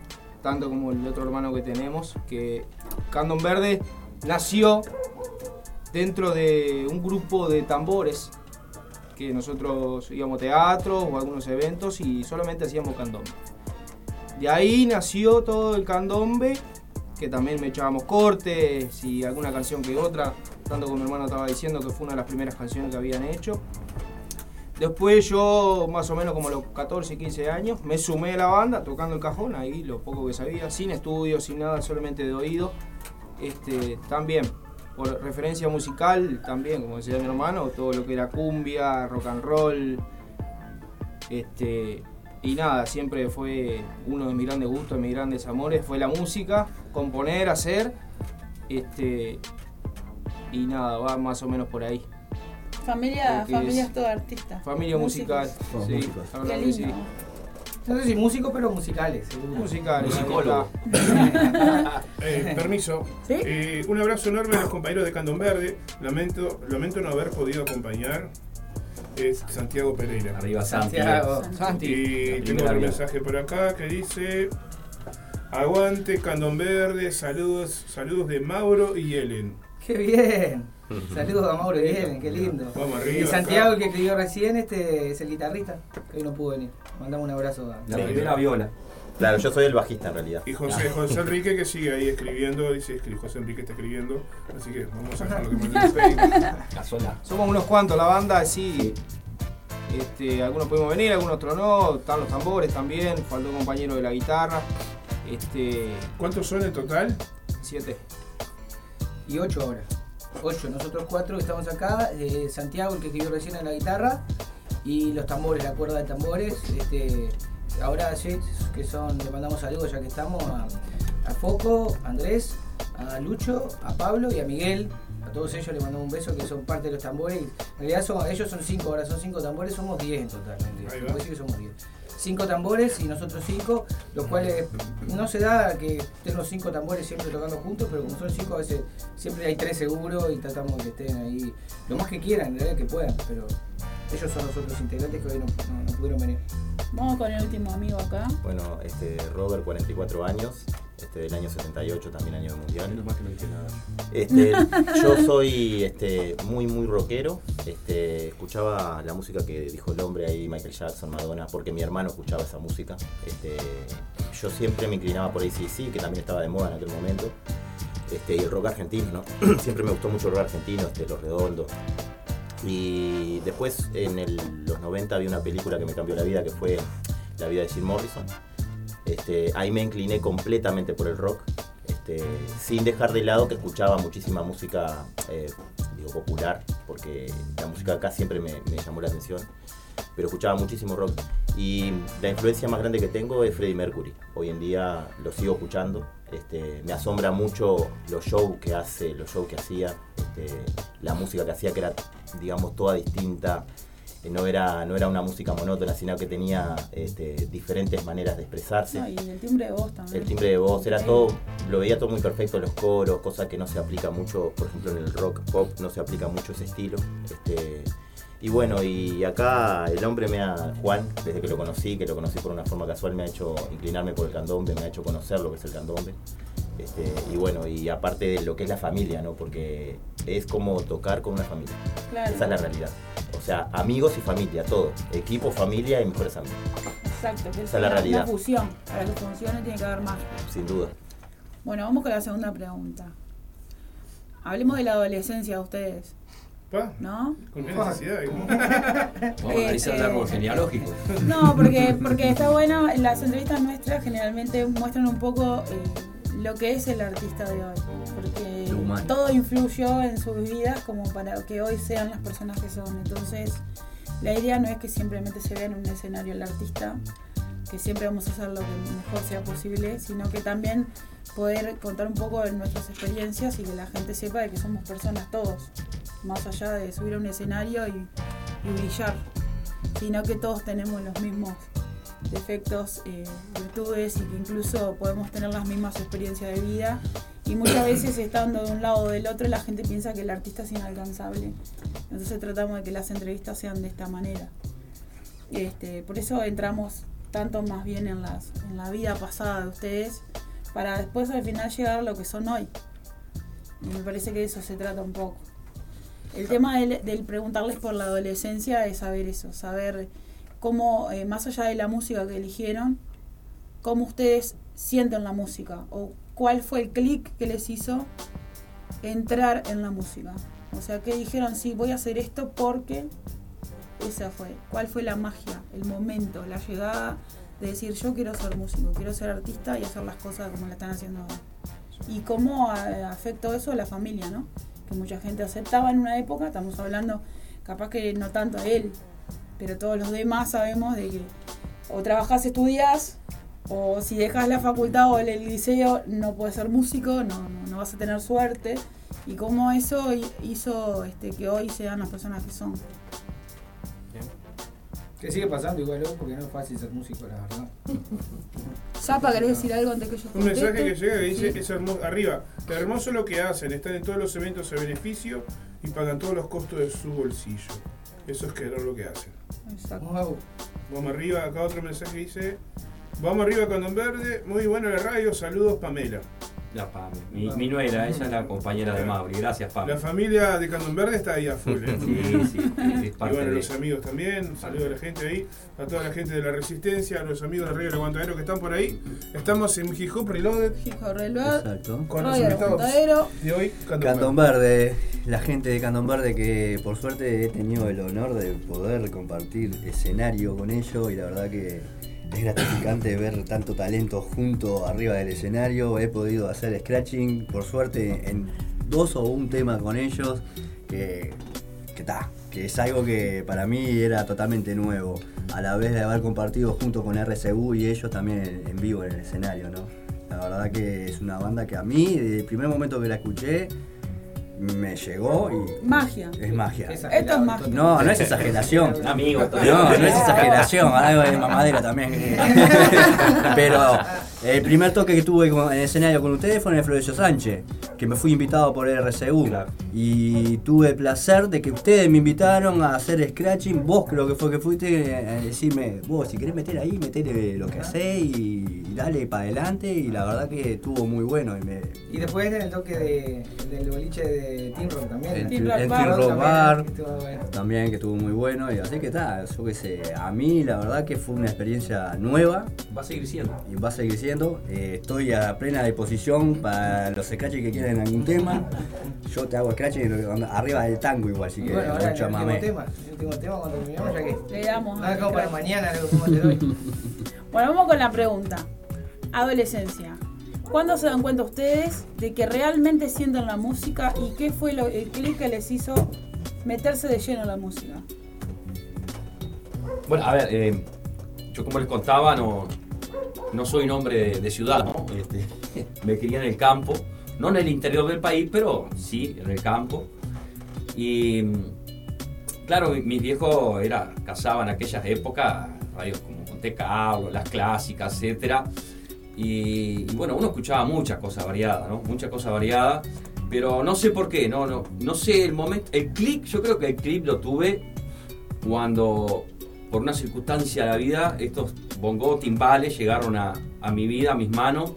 tanto como el otro hermano que tenemos, que Candon Verde nació dentro de un grupo de tambores nosotros íbamos a teatros o a algunos eventos y solamente hacíamos candombe. De ahí nació todo el candombe, que también me echábamos cortes y alguna canción que otra, tanto como mi hermano estaba diciendo que fue una de las primeras canciones que habían hecho. Después yo, más o menos como los 14, 15 años, me sumé a la banda tocando el cajón, ahí lo poco que sabía, sin estudio, sin nada, solamente de oído. Este, también, por referencia musical, también, como decía mi hermano, todo lo que era cumbia, rock and roll. Este, y nada, siempre fue uno de mis grandes gustos, de mis grandes amores, fue la música, componer, hacer. Este, y nada, va más o menos por ahí. Familia, familia es- es todo artista. Familia musical, sí, Qué la verdad que sí. lindo. No sé si músicos, pero musicales. seguro. Musicales, Musicólogo. Eh, permiso. Eh, un abrazo enorme a los compañeros de Candón Verde. Lamento, lamento no haber podido acompañar. Es Santiago Pereira. Arriba Santi. Santiago, Santi. Y tengo otro mensaje por acá que dice: Aguante Candón Verde, saludos, saludos de Mauro y Ellen. Qué bien. Saludos a Mauro y Ellen, qué lindo. Vamos arriba, Y Santiago, acá. el que escribió recién, este es el guitarrista, que hoy no pudo venir. Mandamos un abrazo a La primera viola. Claro, yo soy el bajista en realidad. Y José, José Enrique que sigue ahí escribiendo, dice que José Enrique está escribiendo, así que vamos a dejar lo que. Casola. Somos unos cuantos, la banda, sí. Este, algunos podemos venir, algunos otros no. Están los tambores también, faltó un compañero de la guitarra. Este, ¿Cuántos son en total? Siete. Y ocho horas. Ocho, nosotros cuatro que estamos acá, eh, Santiago, el que escribió recién en la guitarra, y los tambores, la cuerda de tambores. Este, ahora sí, que son, le mandamos saludos ya que estamos a, a Foco, a Andrés, a Lucho, a Pablo y a Miguel. A todos ellos les mandamos un beso que son parte de los tambores. En realidad son, ellos son cinco, ahora son cinco tambores, somos diez en total. decir que somos diez. Cinco tambores y nosotros cinco, los cuales no se da que estén los cinco tambores siempre tocando juntos, pero como son cinco a veces siempre hay tres seguros y tratamos que estén ahí lo más que quieran, que puedan, pero ellos son los otros integrantes que hoy no, no- no pudieron venir. Vamos con el último amigo acá. Bueno, este, Robert, 44 años, este, del año 78, también año mundial. Este, yo soy este, muy, muy rockero. Este, escuchaba la música que dijo el hombre ahí, Michael Jackson, Madonna, porque mi hermano escuchaba esa música. Este, yo siempre me inclinaba por ACC, que también estaba de moda en aquel momento. Este, y el rock argentino, ¿no? siempre me gustó mucho el rock argentino, este, Los Redondos. Y después, en los 90, vi una película que me cambió la vida, que fue La vida de Jim Morrison. Este, ahí me incliné completamente por el rock, este, sin dejar de lado que escuchaba muchísima música eh, popular, porque la música acá siempre me llamó la atención, pero escuchaba muchísimo rock. Y la influencia más grande que tengo es Freddie Mercury. Hoy en día lo sigo escuchando. Este, me asombra mucho los shows que hace, los shows que hacía, este, la música que hacía que era, digamos, toda distinta. Eh, No era, no era una música monótona, sino que tenía este, diferentes maneras de expresarse. No, y el timbre de voz también. El timbre de voz era todo, lo veía todo muy perfecto, los coros, cosa que no se aplica mucho, por ejemplo en el rock pop no se aplica mucho ese estilo. Este, y bueno, y acá el hombre me ha, Juan, desde que lo conocí, que lo conocí por una forma casual, me ha hecho inclinarme por el candombe, me ha hecho conocer lo que es el candombe. Este, y bueno, y aparte de lo que es la familia, ¿no? Porque es como tocar con una familia. Claro. Esa es la realidad. O sea, amigos y familia, todo. Equipo, familia y mejores amigos. Exacto, que Esa es la realidad. Una fusión. Para que funcione tiene que haber más. Sin duda. Bueno, vamos con la segunda pregunta. Hablemos de la adolescencia de ustedes. ¿No? ¿Con qué necesidad? Vamos a analizar el Este- árbol genealógico. No, porque, porque está bueno, las entrevistas nuestras generalmente muestran un poco eh, lo que es el artista de hoy. Porque todo influyó en sus vidas como para que hoy sean las personas que son. Entonces, la idea no es que simplemente se vea en un escenario el artista, que siempre vamos a hacer lo que mejor sea posible, sino que también poder contar un poco de nuestras experiencias y que la gente sepa de que somos personas todos, más allá de subir a un escenario y, y brillar. sino que todos tenemos los mismos defectos, eh, virtudes y que incluso podemos tener las mismas experiencias de vida. Y muchas veces estando de un lado o del otro la gente piensa que el artista es inalcanzable. Entonces tratamos de que las entrevistas sean de esta manera. Este, por eso entramos tanto más bien en, las, en la vida pasada de ustedes para después al final llegar a lo que son hoy. Me parece que de eso se trata un poco. El tema del, del preguntarles por la adolescencia es saber eso, saber cómo, eh, más allá de la música que eligieron, cómo ustedes sienten la música o cuál fue el clic que les hizo entrar en la música. O sea, que dijeron, sí, voy a hacer esto porque esa fue. ¿Cuál fue la magia, el momento, la llegada de decir, yo quiero ser músico, quiero ser artista y hacer las cosas como la están haciendo ahora? Y cómo eh, afectó eso a la familia, ¿no? Que mucha gente aceptaba en una época, estamos hablando, capaz que no tanto a él, pero todos los demás sabemos de que o trabajas, estudias, o si dejas la facultad o el, liceo no puedes ser músico, no, no, vas a tener suerte. Y cómo eso hi- hizo este, que hoy sean las personas que son. Que sigue pasando igual, porque no es fácil ser músico, la verdad. Zapa, ¿querés decir algo antes que yo Un mensaje que llega que dice, Sí. es hermoso, arriba, hermoso lo que hacen, están en todos los eventos a beneficio y pagan todos los costos de su bolsillo. Eso es querer lo que hacen. Exacto. Vamos arriba, acá otro mensaje dice, vamos arriba con Don Verde, muy buena la radio, saludos Pamela. La Pame. Mi, mi nuera, ella es la compañera de Mauri. Gracias, Pame. La familia de Candón Verde está ahí a full. ¿eh? Sí, sí, sí, es Y parte bueno, de- los amigos también, saludos a la gente ahí, a toda la gente de la Resistencia, a los amigos de Radio El Aguantadero que están por ahí. Estamos en Hip Hop Reloaded. Hip Hop Reloaded. Exacto. Con los invitados de hoy, Verde, la gente de Verde que por suerte he tenido el honor de poder compartir escenario con ellos y la verdad que es gratificante ver tanto talento junto arriba del escenario. He podido hacer scratching, por suerte, en dos o un tema con ellos, que, que, ta, que es algo que para mí era totalmente nuevo, a la vez de haber compartido junto con RCU y ellos también en, vivo en el escenario, ¿no? La verdad que es una banda que a mí, desde el primer momento que la escuché, me llegó y Magia. es magia. Esto es magia. No, no es exageración. Un amigo, No, no es exageración, algo de mamadera también. Pero el primer toque que tuve en el escenario con ustedes fue en el Florencio Sánchez, que me fui invitado por el RCU. Y tuve el placer de que ustedes me invitaron a hacer scratching. Vos creo que fue que fuiste a decirme, vos si querés meter ahí, metele lo que hacés y, y dale para adelante. Y la verdad que estuvo muy bueno. Y me, Y después en el toque de, del boliche de Team Rock también. el, el Team Rock Bar que bueno. también que estuvo muy bueno y así que está, yo qué sé, a mí la verdad que fue una experiencia nueva Va a seguir siendo. y va a seguir siendo. Eh, estoy a plena disposición para los scratches que quieren algún tema. Yo te hago scratch arriba del tango igual, Y que bueno, ahora mucho el último tema, el último tema cuando terminamos ya que. Le damos. No dejamos para mañana, lo como te doy. Bueno, vamos con la pregunta. Adolescencia. ¿Cuándo se dan cuenta ustedes de que realmente sienten la música y qué fue lo- el clic que les hizo meterse de lleno en la música? Bueno, a ver, eh, yo como les contaba, no, no soy un hombre de, ciudad. Este, me crié en el campo, no en el interior del país, pero sí en el campo. Y claro, mi- mis viejos era, cazaban en aquellas épocas, radios como Monte Carlo, las clásicas, etcétera. Y, y bueno, uno escuchaba muchas cosas variadas, ¿no? Muchas cosas variadas, pero no sé por qué, no, no, no sé el momento, el clic, yo creo que el clip lo tuve cuando por una circunstancia de la vida estos bongos timbales llegaron a, a mi vida, a mis manos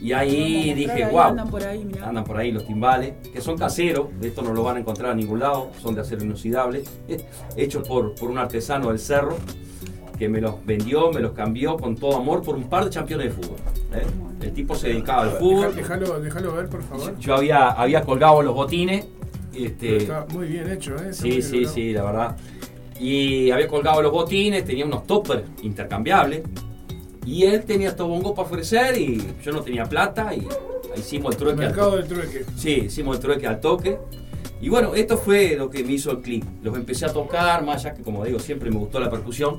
y ahí dije, ahí wow, Andan por ahí, mirá. andan por ahí los timbales, que son caseros, de esto no lo van a encontrar a ningún lado, son de acero inoxidable, hechos por, por un artesano del cerro que me los vendió, me los cambió con todo amor por un par de campeones de fútbol. ¿eh? El tipo se dedicaba al fútbol, Déjalo, déjalo ver, por favor. yo había, había colgado los botines. Este, Está muy bien hecho, ¿eh? Está Sí, sí, logrado. sí, la verdad. Y había colgado los botines, tenía unos toppers intercambiables. Y él tenía estos bongos para ofrecer y yo no tenía plata y hicimos el trueque. al Mercado toque. del trueque. Sí, hicimos el trueque al toque. Y bueno, esto fue lo que me hizo el clic. Los empecé a tocar, más allá que como digo, siempre me gustó la percusión.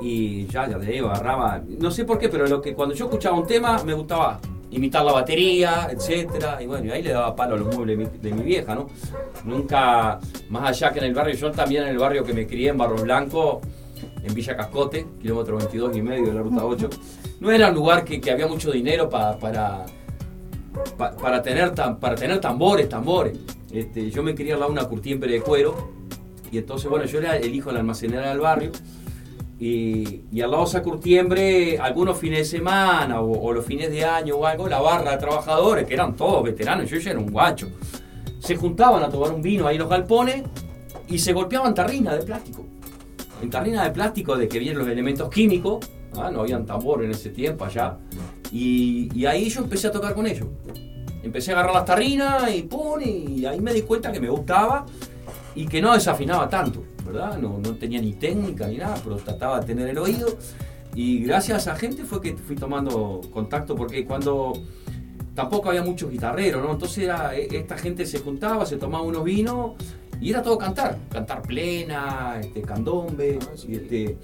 Y ya, ya te digo, agarraba, no sé por qué, pero lo que cuando yo escuchaba un tema me gustaba imitar la batería, etcétera. Y bueno, y ahí le daba palo a los muebles de mi, vieja, ¿no? Nunca, más allá que en el barrio, yo también en el barrio que me crié en Barro Blanco, en Villa Cascote, kilómetro 22 y medio de la ruta 8, no era un lugar que, que había mucho dinero pa- para, pa- para, tener para tener tambores, tambores. Este, yo me quería dar una curtiembre de cuero y entonces, bueno, yo era el hijo de la almacenera del barrio y, al lado de esa curtiembre, algunos fines de semana o, los fines de año o algo, la barra de trabajadores, que eran todos veteranos, yo ya era un guacho, se juntaban a tomar un vino ahí en los galpones y se golpeaban tarrinas de plástico. En tarrinas de plástico de que vienen los elementos químicos, ah, no habían tambor en ese tiempo allá, y, y ahí yo empecé a tocar con ellos. Empecé a agarrar las tarrinas y pum, y ahí me di cuenta que me gustaba y que no desafinaba tanto, ¿verdad? No, no tenía ni técnica ni nada, pero trataba de tener el oído. Y gracias a esa gente fue que fui tomando contacto, porque cuando tampoco había muchos guitarreros, ¿no? Entonces era, e- esta gente se juntaba, se tomaba unos vinos y era todo cantar, cantar plena, este, candombe, y, este,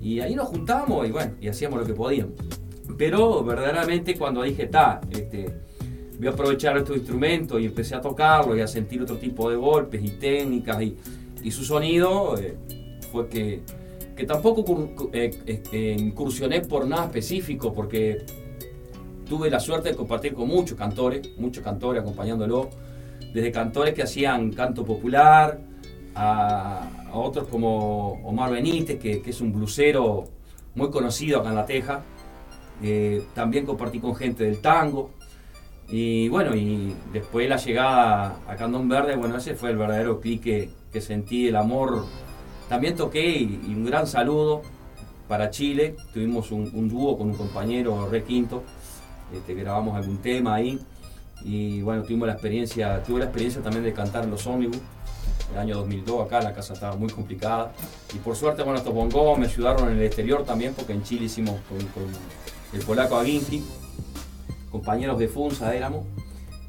y ahí nos juntábamos y bueno, y hacíamos lo que podíamos. Pero verdaderamente cuando dije, ta, este, voy a aprovechar estos instrumentos y empecé a tocarlos y a sentir otro tipo de golpes y técnicas y, y su sonido, eh, fue que, que tampoco eh, eh, incursioné por nada específico, porque tuve la suerte de compartir con muchos cantores, muchos cantores acompañándolo, desde cantores que hacían canto popular, a, otros como Omar Benítez, que, es un blusero muy conocido acá en La Teja. También compartí con gente del tango. Y bueno, y después la llegada a Candón Verde, bueno, ese fue el verdadero clic que, sentí, el amor. También toqué y, un gran saludo para Chile. Tuvimos un, un dúo con un compañero, Re Quinto, este, grabamos algún tema ahí. Y bueno, tuvimos la experiencia, tuve la experiencia también de cantar en los ómnibus. El año 2002 acá la casa estaba muy complicada. Y por suerte, bueno, estos bongos me ayudaron en el exterior también, porque en Chile hicimos con, con el polaco Aguinti, compañeros de Funza éramos,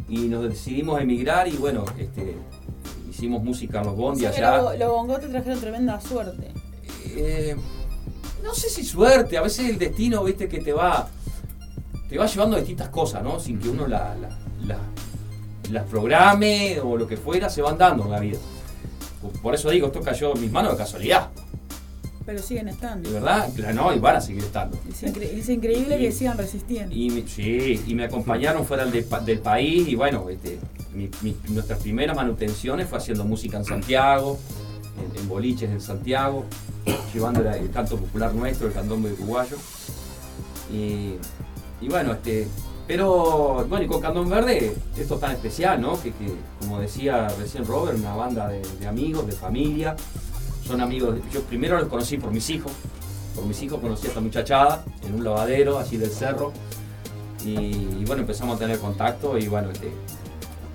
y nos decidimos emigrar y bueno, este, hicimos música en los bondi Sí, allá. los bongos te trajeron tremenda suerte. Eh, no sé si suerte, a veces el destino, viste, que te va, te va llevando a distintas cosas, ¿no? Sin que uno la- la- la- las programe o lo que fuera, se van dando en la vida. Por eso digo, esto cayó en mis manos de casualidad, Pero siguen estando. de verdad, no, y van a seguir estando. Es, incre- es increíble que sigan resistiendo. Y me- sí, y me acompañaron fuera del, pa- del país y bueno, este, mi- mi- nuestras primeras manutenciones fue haciendo música en Santiago, en, en boliches en Santiago, llevando el canto popular nuestro, el candombe uruguayo. Y, y bueno, este, pero bueno, y con Candón Verde, esto tan especial, ¿no? Que, que, como decía recién Robert, una banda de, de amigos, de familia. Son amigos, yo primero los conocí por mis hijos. Por mis hijos conocí a esta muchachada en un lavadero, así del cerro. Y, y bueno, empezamos a tener contacto y bueno, este,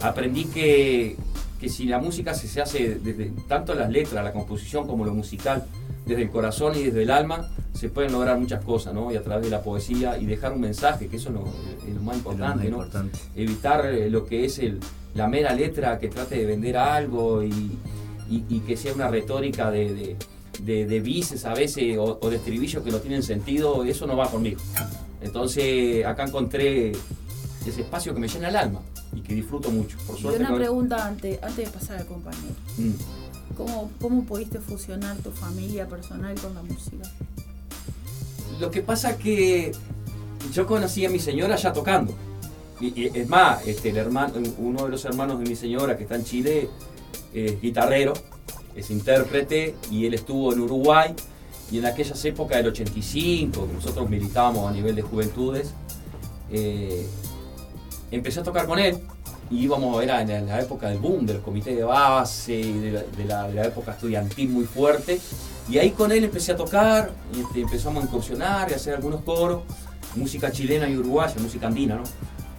aprendí que, que si la música se, se hace desde tanto las letras, la composición como lo musical, desde el corazón y desde el alma, se pueden lograr muchas cosas, ¿no? Y a través de la poesía y dejar un mensaje, que eso es lo, es lo más importante. Evitar eh, lo que es el, la mera letra que trate de vender algo y, y- y que sea una retórica de, de, de- de vices a veces o, o de estribillos que no tienen sentido, eso no va conmigo. Entonces acá encontré ese espacio que me llena el alma y que disfruto mucho. Por Y suerte una no- pregunta antes, antes de pasar al compañero. Mm. ¿Cómo, ¿Cómo pudiste fusionar tu familia personal con la música? Lo que pasa que yo conocí a mi señora ya tocando. Y, y es más, este, el hermano, uno de los hermanos de mi señora que está en Chile es guitarrero, es intérprete y él estuvo en Uruguay y en aquellas épocas del 85, que nosotros militábamos a nivel de juventudes, eh, empecé a tocar con él y íbamos, era en la época del boom, de base, y de la, de la- época estudiantil muy fuerte. Y ahí con él empecé a tocar, este, empezamos a incursionar y a hacer algunos coros, música chilena y uruguaya, música andina, ¿no?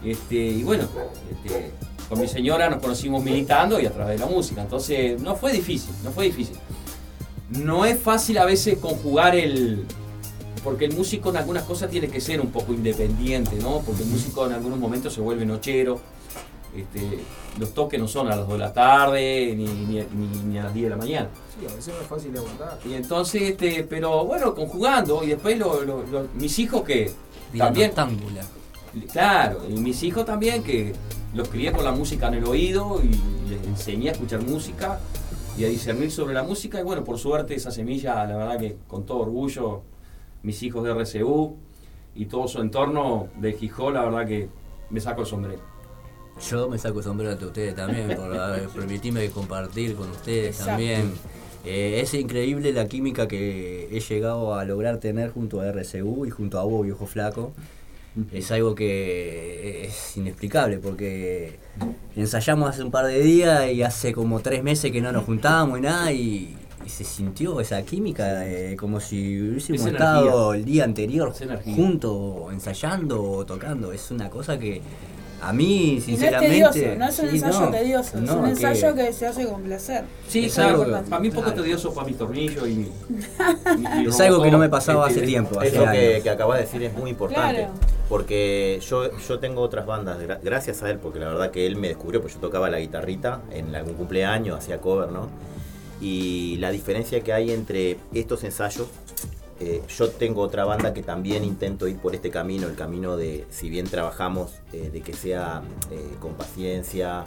Este, y bueno, este, con mi señora nos conocimos militando y a través de la música. Entonces, no fue difícil, no fue difícil. No es fácil a veces conjugar el. Porque el músico en algunas cosas tiene que ser un poco independiente, ¿no? Porque el músico en algunos momentos se vuelve nochero. Este, los toques no son a las 2 de la tarde ni, ni- ni- ni a las 10 de la mañana. Sí, a veces no es fácil de aguantar. Y entonces, este, pero bueno, conjugando. Y después lo- lo- lo- mis hijos que también. Claro, y mis hijos también, que los crié con la música en el oído y les enseñé a escuchar música y a discernir sobre la música. Y bueno, por suerte esa semilla, la verdad que con todo orgullo, mis hijos de RCU y todo su entorno de Gijón, la verdad que me saco el sombrero. Yo me saco el sombrero ante ustedes también por permitirme compartir con ustedes Exacto. también. Eh, es increíble la química que he llegado a lograr tener junto a RCU y junto a vos, viejo flaco. Es algo que es inexplicable porque ensayamos hace un par de días y hace como tres meses que no nos juntábamos y nada y, y se sintió esa química eh, como si hubiésemos Es estado energía. el día anterior juntos ensayando o tocando. Es una cosa que a mí Y no es sinceramente... tedioso, no es un sí, ensayo no, tedioso, es un ensayo que se hace con placer. Sí, Es claro, algo- para mí un poco claro. tedioso para mis tornillos y... y- y Es algo que no me pasaba este, hace tiempo, hace Eso que, años. que acabas de decir es muy importante. Claro. Porque yo, yo tengo otras bandas, gra- gracias a él, porque la verdad que él me descubrió, pues yo tocaba la guitarrita en algún cumpleaños, hacía cover, ¿no? Y la diferencia que hay entre estos ensayos, eh, yo tengo otra banda que también intento ir por este camino, el camino de, si bien trabajamos, eh, de que sea eh, con paciencia,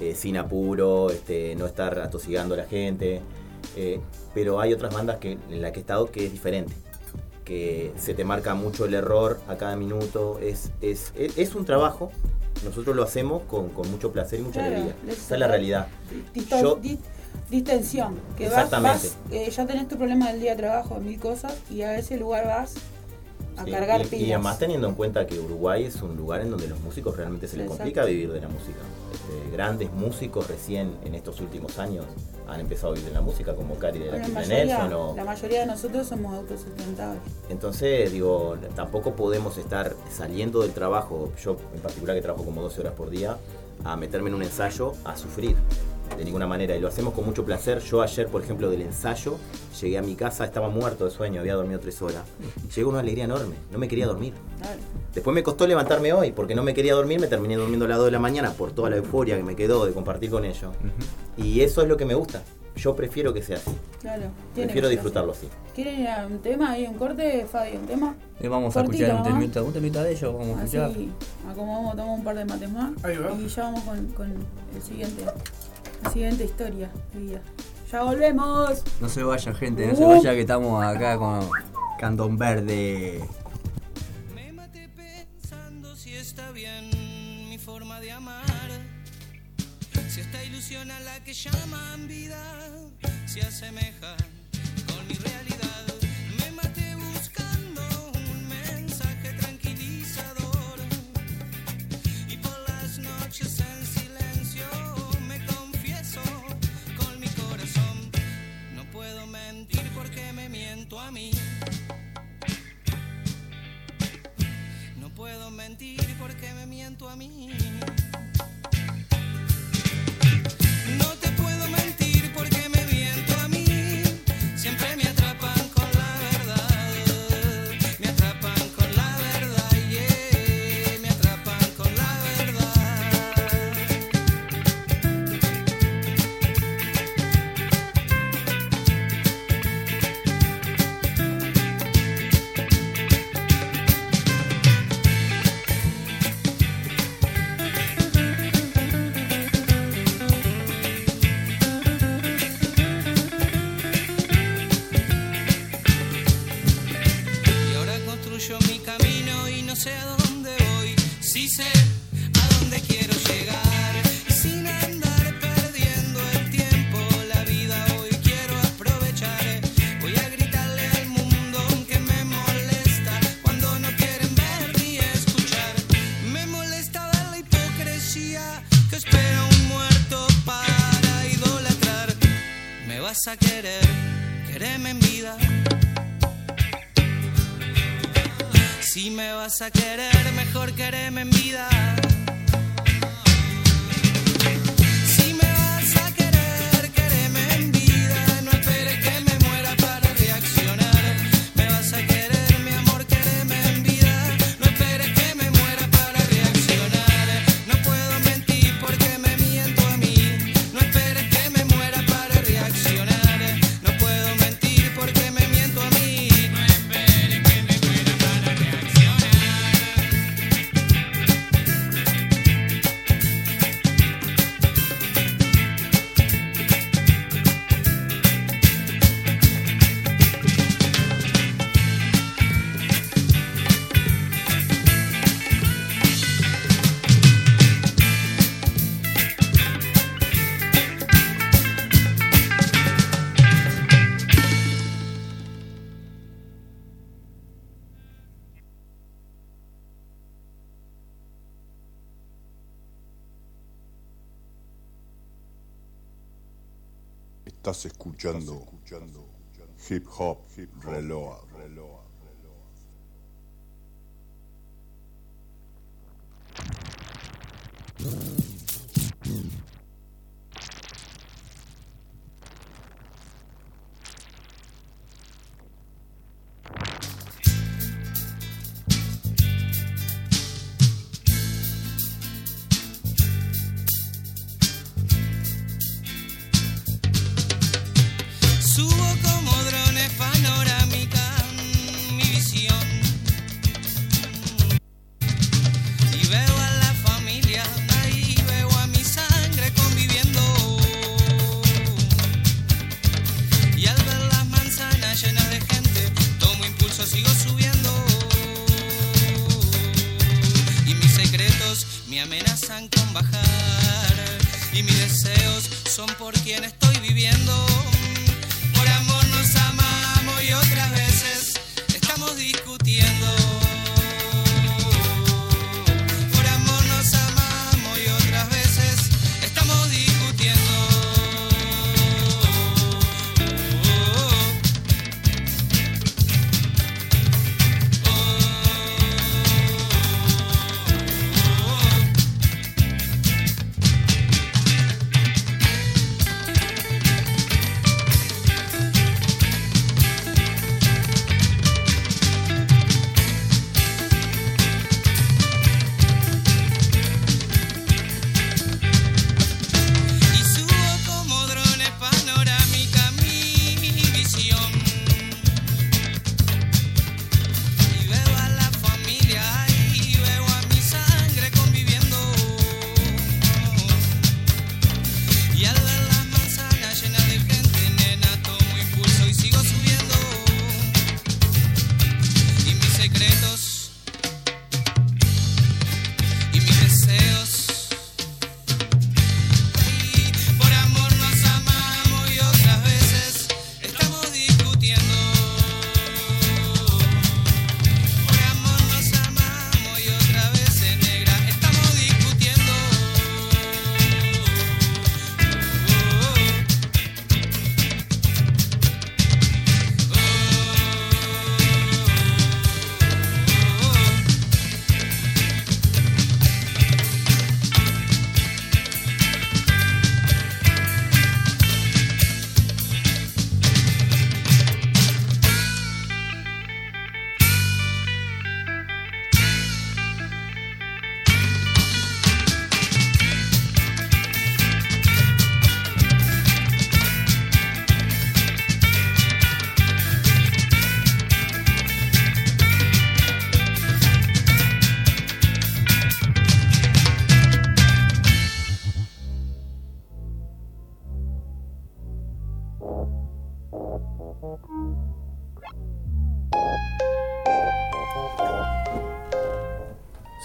eh, sin apuro, este, no estar atosigando a la gente. eh, pero hay otras bandas que, en las que he estado que es diferente que se te marca mucho el error a cada minuto. Es, es, es, es un trabajo, nosotros lo hacemos con, con mucho placer y mucha Claro, alegría. es- Esa es la realidad. Yo- distensión. Que vas, Exactamente. vas, eh, ya tenés tu problema del día de trabajo, mil cosas, y a ese lugar vas a Sí, cargar y, pilas. y además teniendo en cuenta que Uruguay es un lugar en donde los músicos realmente se les Exacto. complica vivir de la música. Este, grandes músicos recién en estos últimos años han empezado a vivir de la música, como Cari de la Bueno, la, mayoría, Nelson o- la mayoría de nosotros somos autosustentables. Entonces, digo, tampoco podemos estar saliendo del trabajo, yo en particular que trabajo como 12 horas por día, a meterme en un ensayo a sufrir. De ninguna manera. Y lo hacemos con mucho placer. Yo ayer, por ejemplo, del ensayo, llegué a mi casa, estaba muerto de sueño, había dormido tres horas. Llegó una alegría enorme, no me quería dormir. Después me costó levantarme hoy, porque no me quería dormir, me terminé durmiendo a las 2 de la mañana por toda la euforia que me quedó de compartir con ellos. Y eso es lo que me gusta. Yo prefiero que sea así. Claro. Prefiero disfrutarlo así. ¿Quieren ir a un tema ahí, un corte, Fabio? ¿Un tema? Eh, vamos a escuchar un temita, un temita de ellos, vamos a Así, escuchar. acomodamos, tomamos un par de mates más. Ahí va. Y ya vamos con, con el siguiente, la siguiente historia de vida. ¡Ya volvemos! No se vaya gente, no se Uh. vaya que estamos acá con Candón Verde. pensando si está bien mi forma de amar. Si esta ilusión a la que llaman vida se asemeja me vas a querer, mejor quereme Estás escuchando Hip Hop Reloa. Subo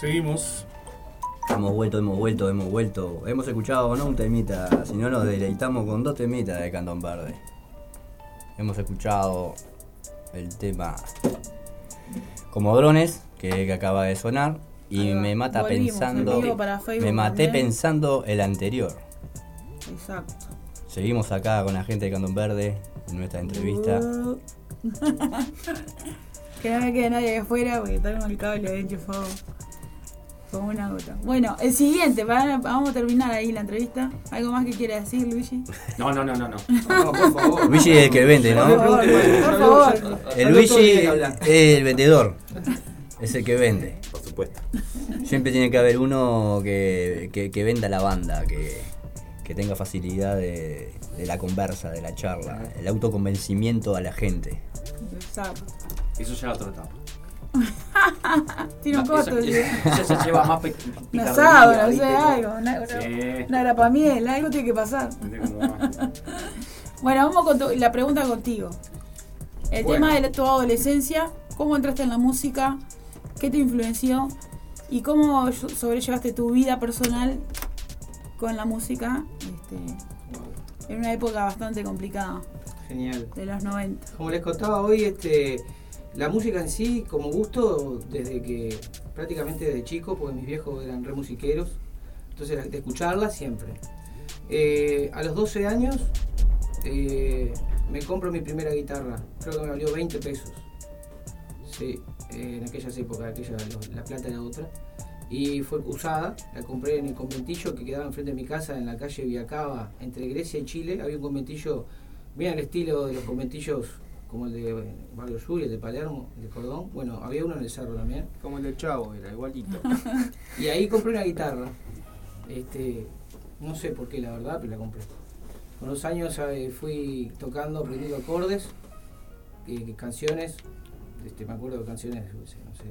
Seguimos. Hemos vuelto, hemos vuelto, hemos vuelto. Hemos escuchado no un temita, sino nos deleitamos con dos temitas de Cantón Verde. Hemos escuchado el tema Como Drones, que, que acaba de sonar, y me mata volvimos, pensando. para Facebook Me maté también. pensando el anterior. Exacto. Seguimos acá con la gente de Cantón Verde en nuestra entrevista. Uh. que no me quede nadie afuera porque está con el cable ahí enchufado. Como una gota. Bueno, el siguiente, para- vamos a terminar ahí la entrevista. ¿Algo más que quiera decir, Luigi? No, no, no, no. no. por favor. Luigi es el que vende, ¿no? No Por favor. El Luigi es el vendedor. Es el que vende. Por supuesto. Siempre tiene que haber uno que, que- que venda la banda, que, que tenga facilidad de, de la conversa, de la charla, el autoconvencimiento a la gente. Exacto. Eso ya lo tratamos. Tiene un costo. eso- sí. eso se lleva más pe- Un asado, no sé, algo. Una, Sí. una grapamiel, algo tiene que pasar. Bueno, vamos con tu- la pregunta contigo. El Bueno. tema de tu adolescencia, ¿cómo entraste en la música? ¿Qué te influenció? ¿Y cómo sobrellevaste tu vida personal con la música? Este, en una época bastante complicada, Genial. de los 90. Como les contaba hoy, este, la música en sí, como gusto, desde que prácticamente desde chico, porque mis viejos eran re musiqueros, entonces de escucharla siempre. Eh, a los 12 años eh, me compro mi primera guitarra. Creo que me valió 20 pesos. Sí, en aquellas épocas, aquella, la plata era otra. Y fue usada, la compré en el conventillo que quedaba enfrente de mi casa en la calle Viacaba, entre Grecia y Chile. Había un conventillo bien al estilo de los conventillos como el de Barrio Sur, y el de Palermo, el de Cordón. Bueno, había uno en el cerro también. Como el del Chavo, era igualito. Y ahí compré una guitarra. Este, no sé por qué, la verdad, pero la compré. Con los años eh, fui tocando, aprendiendo acordes, eh, canciones. Este, me acuerdo de canciones, qué sé, no sé,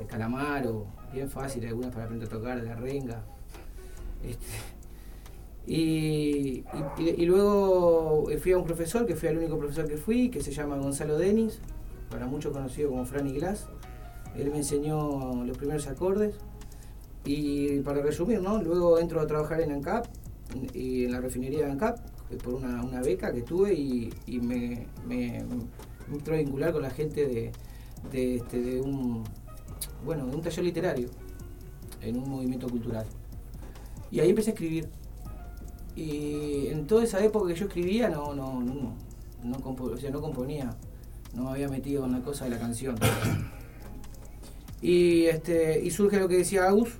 de Calamaro, bien fácil, algunas para aprender a tocar, de la renga. Este, y, luego fui a un profesor, que fui el único profesor que fui, que se llama Gonzalo Denis, para muchos conocido como Franny Glass. Él me enseñó los primeros acordes. Y para resumir, ¿no? Luego entro a trabajar en ANCAP, y en la refinería de ANCAP, por una, una beca que tuve y, y me, me, me entró a vincular con la gente de, de, este, de un bueno, de un taller literario en un movimiento cultural. Y ahí empecé a escribir. Y en toda esa época que yo escribía no, no, no, no, compo- o sea, no componía, no me había metido en la cosa de la canción. Y este, y surge lo que decía Agus,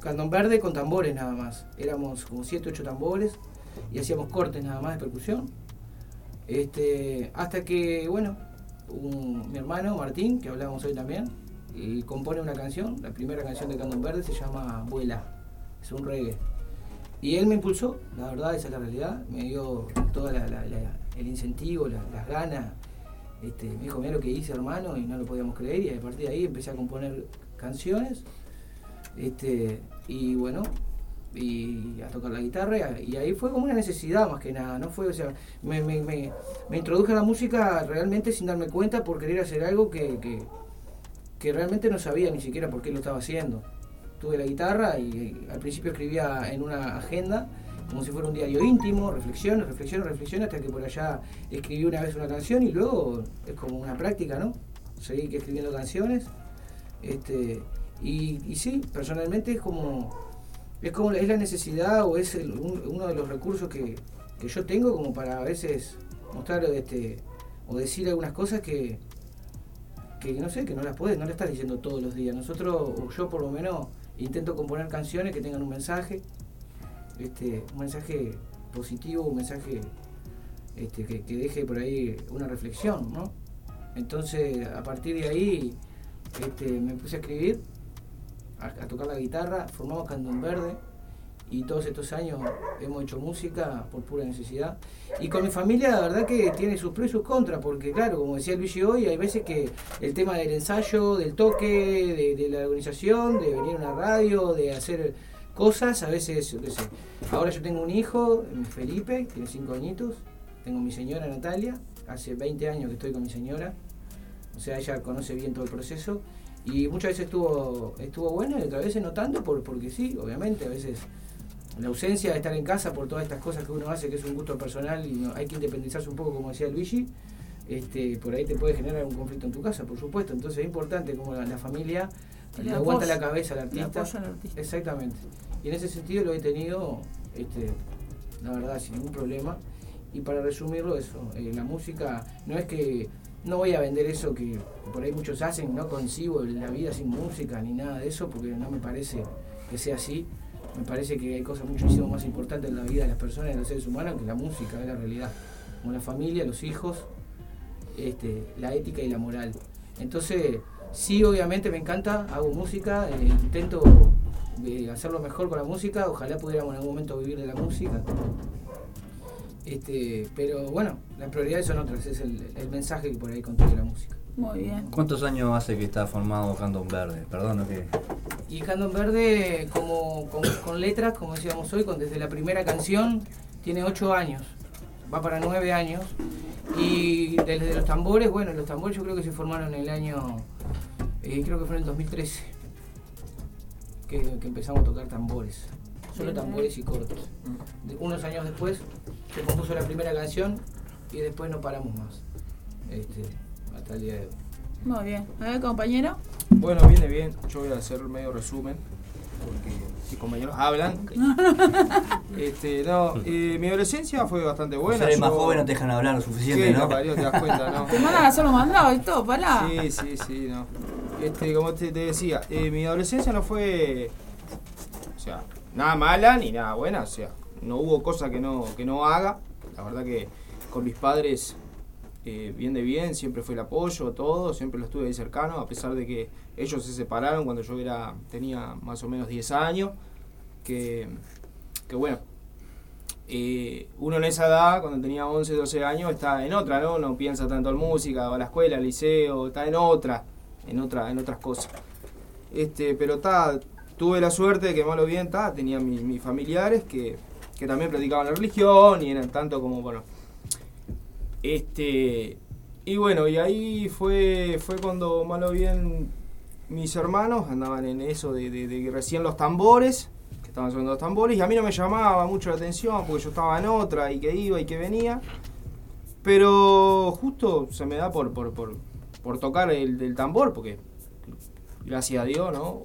cantón verde con tambores nada más. Éramos como 7, 8 tambores y hacíamos cortes nada más de percusión. Este, hasta que, bueno, un- mi hermano Martín, que hablábamos hoy también, y compone una canción, la primera canción de Candón Verde se llama Vuela, es un reggae. Y él me impulsó, la verdad, esa es la realidad, me dio todo el incentivo, la- las ganas. Este, me dijo, mira lo que hice hermano, y no lo podíamos creer, y a partir de ahí empecé a componer canciones. Este, y bueno, y a tocar la guitarra y ahí fue como una necesidad más que nada, no fue, o sea, me, me, me, me introduje a la música realmente sin darme cuenta por querer hacer algo que, que, que realmente no sabía ni siquiera por qué lo estaba haciendo. Tuve la guitarra y, al principio escribía en una agenda como si fuera un diario íntimo, reflexiones, reflexiones, reflexiones, hasta que por allá escribí una vez una canción y luego es como una práctica, ¿no? Seguí escribiendo canciones. Este, y, sí, personalmente es como es como es la necesidad o es el- un- uno de los recursos que, que yo tengo como para a veces mostrar este o decir algunas cosas que que no sé que no las puedes no las estás diciendo todos los días nosotros o yo por lo menos intento componer canciones que tengan un mensaje este un mensaje positivo un mensaje este, que, deje por ahí una reflexión no entonces a partir de ahí este, me puse a escribir a, a tocar la guitarra, formamos Candón Verde y todos estos años hemos hecho música por pura necesidad. Y con mi familia la verdad que tiene sus pros y sus contras, porque claro, como decía Luigi hoy, hay veces que el tema del ensayo, del toque, de, la organización, de venir a una radio, de hacer cosas, a veces, yo qué sé. Ahora yo tengo un hijo, Felipe, tiene cinco añitos, tengo mi señora Natalia, hace 20 años que estoy con mi señora, o sea, ella conoce bien todo el proceso. Y muchas veces estuvo, estuvo bueno y otras veces no tanto, por, porque sí, obviamente, a veces la ausencia de estar en casa por todas estas cosas que uno hace, que es un gusto personal y no- hay que independizarse un poco, como decía Luigi, este, por ahí te puede generar un conflicto en tu casa, por supuesto. Entonces es importante como la, la familia Le le aguanta la cabeza al artista. al artista. Exactamente. Y en ese sentido lo he tenido, este, la verdad, sin ningún problema. Y para resumirlo, eso, eh, la música no es que no voy a vender eso que por ahí muchos hacen, no concibo la vida sin música ni nada de eso, porque no me parece que sea así. Me parece que hay cosas muchísimo más importantes en la vida de las personas y de los seres humanos que la música, la realidad. Como la familia, los hijos, este, la ética y la moral. Entonces, sí, obviamente me encanta, hago música, eh, intento eh, hacerlo mejor con la música, ojalá pudiéramos en algún momento vivir de la música. Este, pero bueno, las prioridades son otras, es el, el mensaje que por ahí contiene la música. Muy bien. ¿Cuántos años hace que está formado Candom Verde? Perdón, Y Candón Verde, como, con, con letras, como decíamos hoy, con desde la primera canción, tiene ocho años, va para nueve años. Y desde los tambores, bueno, los tambores yo creo que se formaron en el año, eh, creo que fue en el 2013, que, que empezamos a tocar tambores, solo tambores y cortos. De- unos años después se compuso la primera canción y después no paramos más, este, hasta el día de hoy. Muy bien. A ver, compañero. Bueno, viene bien. Yo voy a hacer medio resumen. porque mis compañeros hablan. este, no, eh, mi adolescencia fue bastante buena. Los seres más yo- jóvenes no te dejan hablar lo suficiente, Sí, ¿no? no, parió, te das cuenta, ¿no? Te mandan a hacer los mandados y todo, pará. Sí, sí, sí, no. Este, como te, te decía, eh, mi adolescencia no fue, o sea, nada mala ni nada buena, o sea, no hubo cosa que no, que no haga. La verdad que con mis padres, eh, bien de bien, siempre fue el apoyo, todo, siempre lo estuve ahí cercano, a pesar de que ellos se separaron cuando yo era, tenía más o menos 10 años, que, que bueno, eh, uno en esa edad, cuando tenía 11, 12 años, está en otra, ¿no? No piensa tanto en música, va a la escuela, al liceo, está en otra, en otra, en otras cosas. Este, pero está, tuve la suerte de que malo bien, está, tenía mi- mis familiares que, que también practicaban la religión y eran tanto como, bueno, este, y bueno, y ahí fue, fue cuando malo bien mis hermanos andaban en eso de, de- de que recién los tambores, que estaban sonando los tambores, y a mí no me llamaba mucho la atención porque yo estaba en otra y que iba y que venía. Pero justo se me da por, por, por, por tocar el tambor, porque gracias a Dios, ¿no?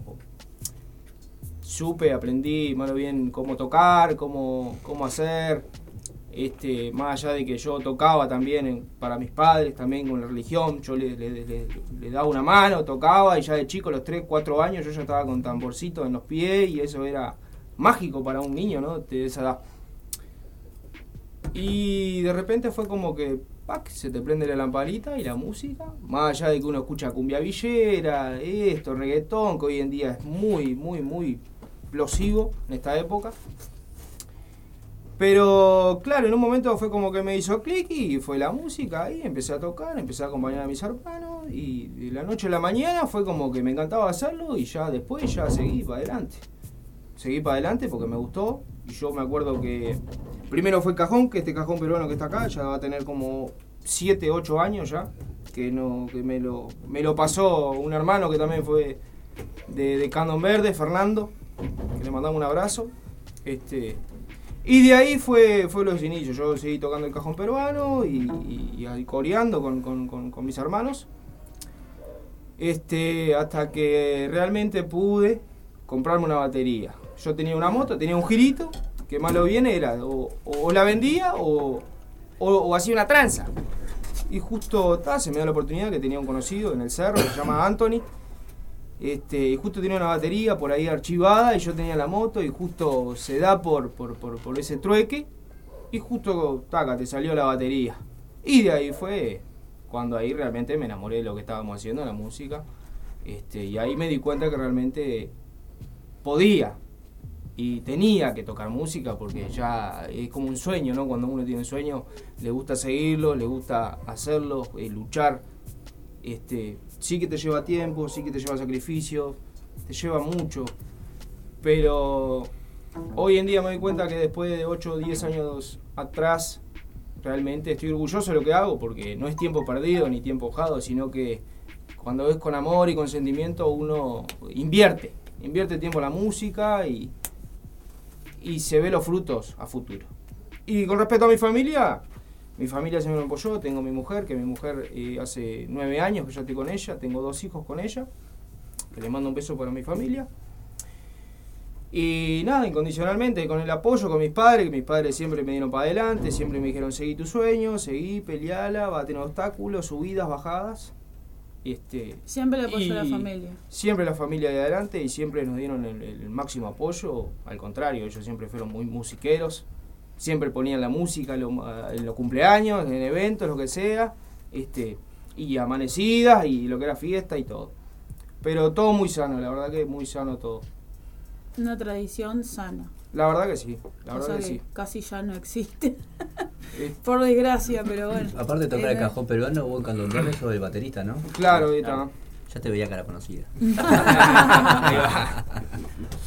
Supe, aprendí más o bien cómo tocar, cómo, cómo hacer. Este, más allá de que yo tocaba también para mis padres, también con la religión, yo le, daba una mano, tocaba y ya de chico, los 3, 4 años, yo ya estaba con tamborcito en los pies y eso era mágico para un niño, ¿no? De esa edad. Y de repente fue como que ¡pac! se te prende la lamparita y la música, más allá de que uno escucha cumbia villera, esto, reggaetón, que hoy en día es muy, muy, muy explosivo en esta época. Pero claro, en un momento fue como que me hizo clic y fue la música y empecé a tocar, empecé a acompañar a mis hermanos y de la noche a la mañana fue como que me encantaba hacerlo y ya después ya seguí para adelante. Seguí para adelante porque me gustó y yo me acuerdo que primero fue el cajón, que este cajón peruano que está acá ya va a tener como 7, 8 años ya, que no que me lo, me lo pasó un hermano que también fue de, de Candon Verde, Fernando, que le mandamos un abrazo. Este, y de ahí fue, fue los inicios. Yo seguí tocando el cajón peruano y, coreando con, con- mis hermanos. Este, hasta que realmente pude comprarme una batería. Yo tenía una moto, tenía un girito, que malo bien era, o, la vendía o, hacía una tranza. Y justo ta, se me da la oportunidad que tenía un conocido en el cerro, que se llama Anthony. Este, y justo tenía una batería por ahí archivada y yo tenía la moto y justo se da por, ese trueque y justo, taca, te salió la batería. Y de ahí fue cuando ahí realmente me enamoré de lo que estábamos haciendo, la música. Este, y ahí me di cuenta que realmente podía y tenía que tocar música porque ya es como un sueño, ¿no? Cuando uno tiene un sueño, le gusta seguirlo, le gusta hacerlo, eh, luchar. Este, sí que te lleva tiempo, sí que te lleva sacrificio, te lleva mucho, pero hoy en día me doy cuenta que después de 8 o 10 años atrás, realmente estoy orgulloso de lo que hago porque no es tiempo perdido ni tiempo jado, sino que cuando es con amor y con sentimiento uno invierte, invierte tiempo en la música y, y se ve los frutos a futuro. Y con respecto a mi familia, mi familia siempre me apoyó, tengo mi mujer, que mi mujer eh, hace nueve años que yo estoy con ella, tengo dos hijos con ella, que le mando un beso para mi familia. Y nada, incondicionalmente, con el apoyo con mis padres, que mis padres siempre me dieron para adelante, siempre me dijeron, seguí tu sueño, seguí, peleala, va a tener obstáculos, subidas, bajadas. Este, Siempre le apoyo a la familia. Siempre la familia de adelante y siempre nos dieron el, el máximo apoyo. Al contrario, ellos siempre fueron muy musiqueros. Siempre ponían la música en lo- en los cumpleaños, en eventos, lo que sea. Este, y amanecidas y lo que era fiesta y todo. Pero todo muy sano, la verdad que muy sano todo. Una tradición sana. La verdad que sí, la verdad que que sí. casi ya no existe. Por desgracia, pero bueno. Aparte de tocar el Eh, cajón peruano, vos en sos el baterista, ¿no? Claro, está. Ya te veía cara conocida.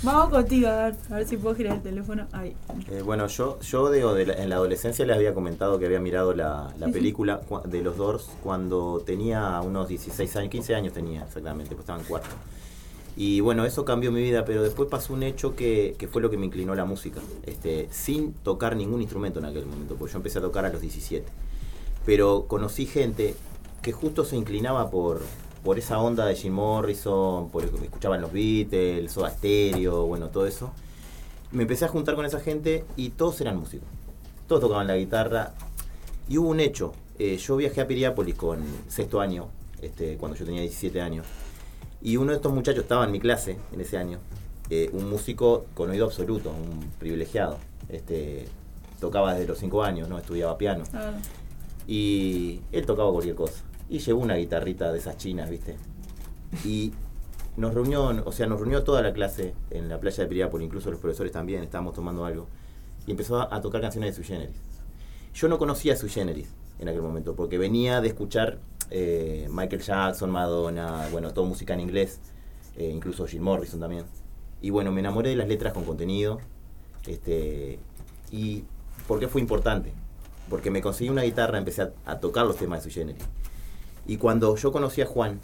Vamos contigo, a ver, a ver si puedo girar el teléfono. Ahí. Eh, bueno, yo, yo digo, de la- en la adolescencia les había comentado que había mirado la, la Sí, película de los Doors cuando tenía unos 16 años, 15 años tenía exactamente, pues estaba en cuarto. Y bueno, eso cambió mi vida, pero después pasó un hecho que, que fue lo que me inclinó a la música, este, sin tocar ningún instrumento en aquel momento, porque yo empecé a tocar a los 17. Pero conocí gente que justo se inclinaba por, por esa onda de Jim Morrison, por escuchaban los Beatles, Soda Stereo, bueno, todo eso. Me empecé a juntar con esa gente y todos eran músicos. Todos tocaban la guitarra. Y hubo un hecho. eh, yo viajé a Piriápolis con sexto año, este, cuando yo tenía 17 años. Y uno de estos muchachos estaba en mi clase en ese año. eh, un músico con oído absoluto, un privilegiado. Este, tocaba desde los 5 años, ¿no? Estudiaba piano. Y él tocaba cualquier cosa. Y llevó una guitarrita de esas chinas, ¿viste? Y nos reunió, o sea, nos reunió toda la clase en la playa de Piriápolis, incluso los profesores también, estábamos tomando algo. Y empezó a, a tocar canciones de Sui Generis. Yo no conocía a Generis en aquel momento, porque venía de escuchar eh, Michael Jackson, Madonna, bueno, todo música en inglés, eh, incluso Jim Morrison también. Y bueno, me enamoré de las letras con contenido. Este, ¿Y por qué fue importante? Porque me conseguí una guitarra, empecé a, a tocar los temas de Sui Generis. Y cuando yo conocí a Juan,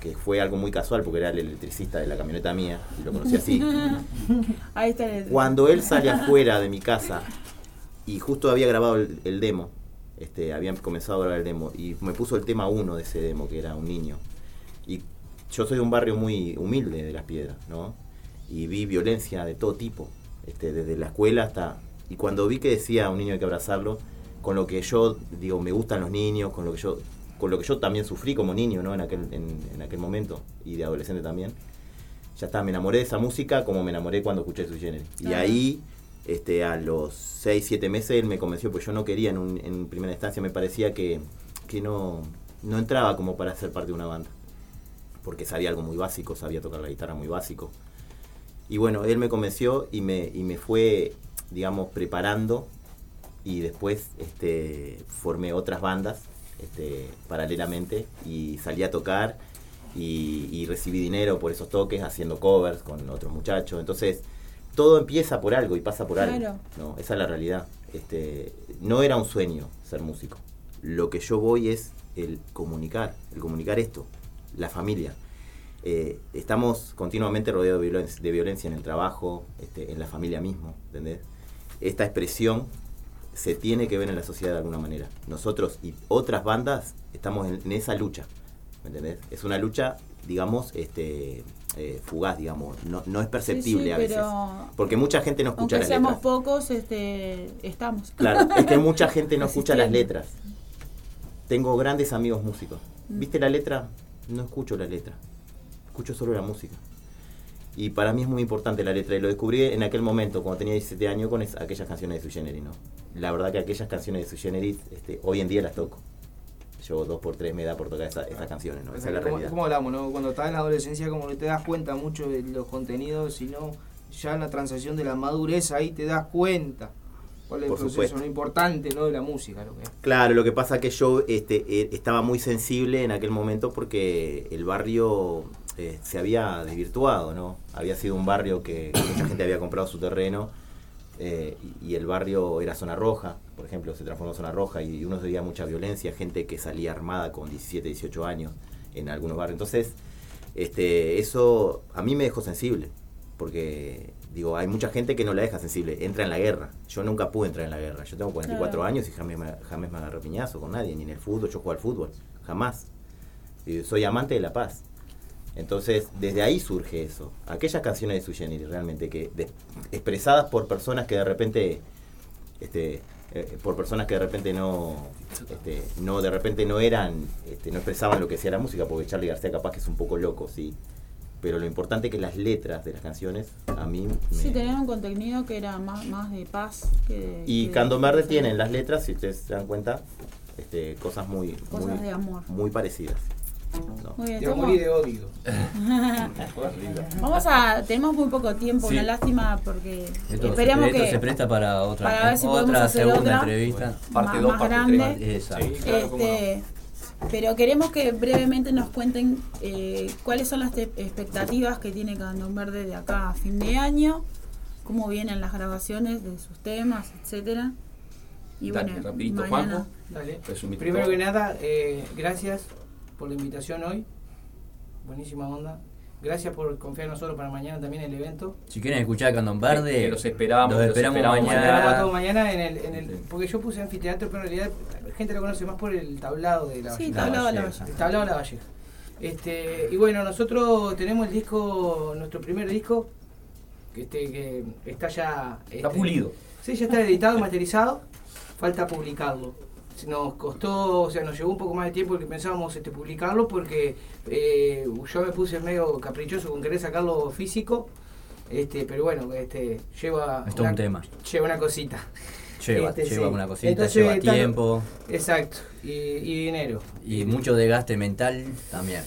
que fue algo muy casual porque era el electricista de la camioneta mía, y lo conocí así. Ahí está el- Cuando él sale afuera de mi casa y justo había grabado el, el demo, este, habían comenzado a grabar el demo y me puso el tema uno de ese demo, que era un niño. Y yo soy de un barrio muy humilde de Las Piedras, ¿no? Y vi violencia de todo tipo, este, desde la escuela hasta... Y cuando vi que decía un niño hay que abrazarlo, con lo que yo, digo, me gustan los niños, con lo que yo, con lo que yo también sufrí como niño, ¿no? En aquel, en, en aquel momento, y de adolescente también. Ya está, me enamoré de esa música como me enamoré cuando escuché su género. Y ahí, este, a los 6, 7 meses, él me convenció, pues yo no quería en, un- en primera instancia, me parecía que, que no, no entraba como para ser parte de una banda. Porque sabía algo muy básico, sabía tocar la guitarra muy básico. Y bueno, él me convenció y me, y me fue, digamos, preparando y después este, formé otras bandas este, paralelamente y salí a tocar y, y recibí dinero por esos toques haciendo covers con otros muchachos. Entonces, todo empieza por algo y pasa por algo. ¿no? Esa es la realidad. Este, no era un sueño ser músico. Lo que yo voy es el comunicar, el comunicar esto, la familia. Eh, estamos continuamente rodeados de violencia, de violencia en el trabajo, este, en la familia mismo, ¿entendés? Esta expresión se tiene que ver en la sociedad de alguna manera. Nosotros y otras bandas estamos en, en esa lucha, ¿me entendés? Es una lucha, digamos, este, eh, fugaz, digamos, no, no es perceptible Sí, sí, a veces. pero Porque mucha gente no escucha las seamos letras. pocos, este, estamos. Claro, es que mucha gente no escucha las letras. Tengo grandes amigos músicos. Mm. ¿Viste la letra? No escucho la letra. Escucho solo la música. Y para mí es muy importante la letra. Y lo descubrí en aquel momento, cuando tenía 17 años, con es- aquellas canciones de Sui Generis, ¿no? La verdad que aquellas canciones de Sui Generis, este, hoy en día las toco. Yo dos por tres me da por tocar esa- esas canciones, ¿no? Esa es la realidad. como hablamos, ¿no? Cuando estás en la adolescencia como que te das cuenta mucho de los contenidos, sino ya en la transacción de la madurez ahí te das cuenta cuál es el Por proceso, supuesto. lo importante ¿no? de la música. Lo que es. Claro, lo que pasa que yo este, eh, estaba muy sensible en aquel momento porque el barrio eh, se había desvirtuado, ¿no? Había sido un barrio que mucha gente había comprado su terreno eh, y, el barrio era zona roja, por ejemplo, se transformó en zona roja y uno veía mucha violencia, gente que salía armada con 17, 18 años en algunos barrios. Entonces, este, eso a mí me dejó sensible, porque digo, hay mucha gente que no la deja sensible, entra en la guerra. Yo nunca pude entrar en la guerra. Yo tengo 44 Claro. años y jamás me, jamás me agarré piñazo con nadie, ni en el fútbol, yo juego al fútbol, jamás. Soy amante de la paz. Entonces, desde ahí surge eso. Aquellas canciones de Sui Generis, realmente, que de- expresadas por personas que de repente, este, eh, por personas que de repente no, este, no, de repente no eran, este, no expresaban lo que sea la música, porque Charlie García capaz que es un poco loco, sí. Pero lo importante es que las letras de las canciones, a mí me, Sí, tenían un contenido que era más, más de paz que. y que- Cando Verde tiene en las letras, si ustedes se dan cuenta, este, cosas muy, Cosas muy, de amor. muy parecidas. ¿No? Muy bien, de odio. Vamos a. Tenemos muy poco tiempo, Sí. una lástima porque Esto, esperamos se, que. se presta para otra, para ver si podemos otra hacer segunda otra, entrevista. más- más grande. Exacto. Este, pero queremos que brevemente nos cuenten eh, cuáles son las expectativas que tiene Candón Verde de acá a fin de año, cómo vienen las grabaciones de sus temas, etcétera. Y Dale, bueno, rapidito, mañana. Juanjo. Dale. Primero todo. que nada, eh, gracias por la invitación hoy. Buenísima onda. Gracias por confiar en nosotros para mañana también el evento. Si quieren escuchar Candón Verde, los esperamos, los los esperamos, Mañana, mañana. en el, en el, porque yo puse anfiteatro, pero en realidad la gente lo conoce más por el tablado de la Sí, Valleja. tablado de la Valleja. El tablado de la Valleja. Este, y bueno, nosotros tenemos el disco, nuestro primer disco, que, este, que está ya... Está este, pulido. Sí, ya está editado, masterizado, falta publicarlo. Nos costó, o sea, nos llevó un poco más de tiempo que pensábamos este, publicarlo porque eh, yo me puse medio caprichoso con querer sacarlo físico, este, pero bueno, este, lleva, Es todo una, un tema. lleva una cosita. Lleva, Este, lleva sí. una cosita, Entonces, lleva tiempo Exacto, y, y dinero. y mucho desgaste mental también.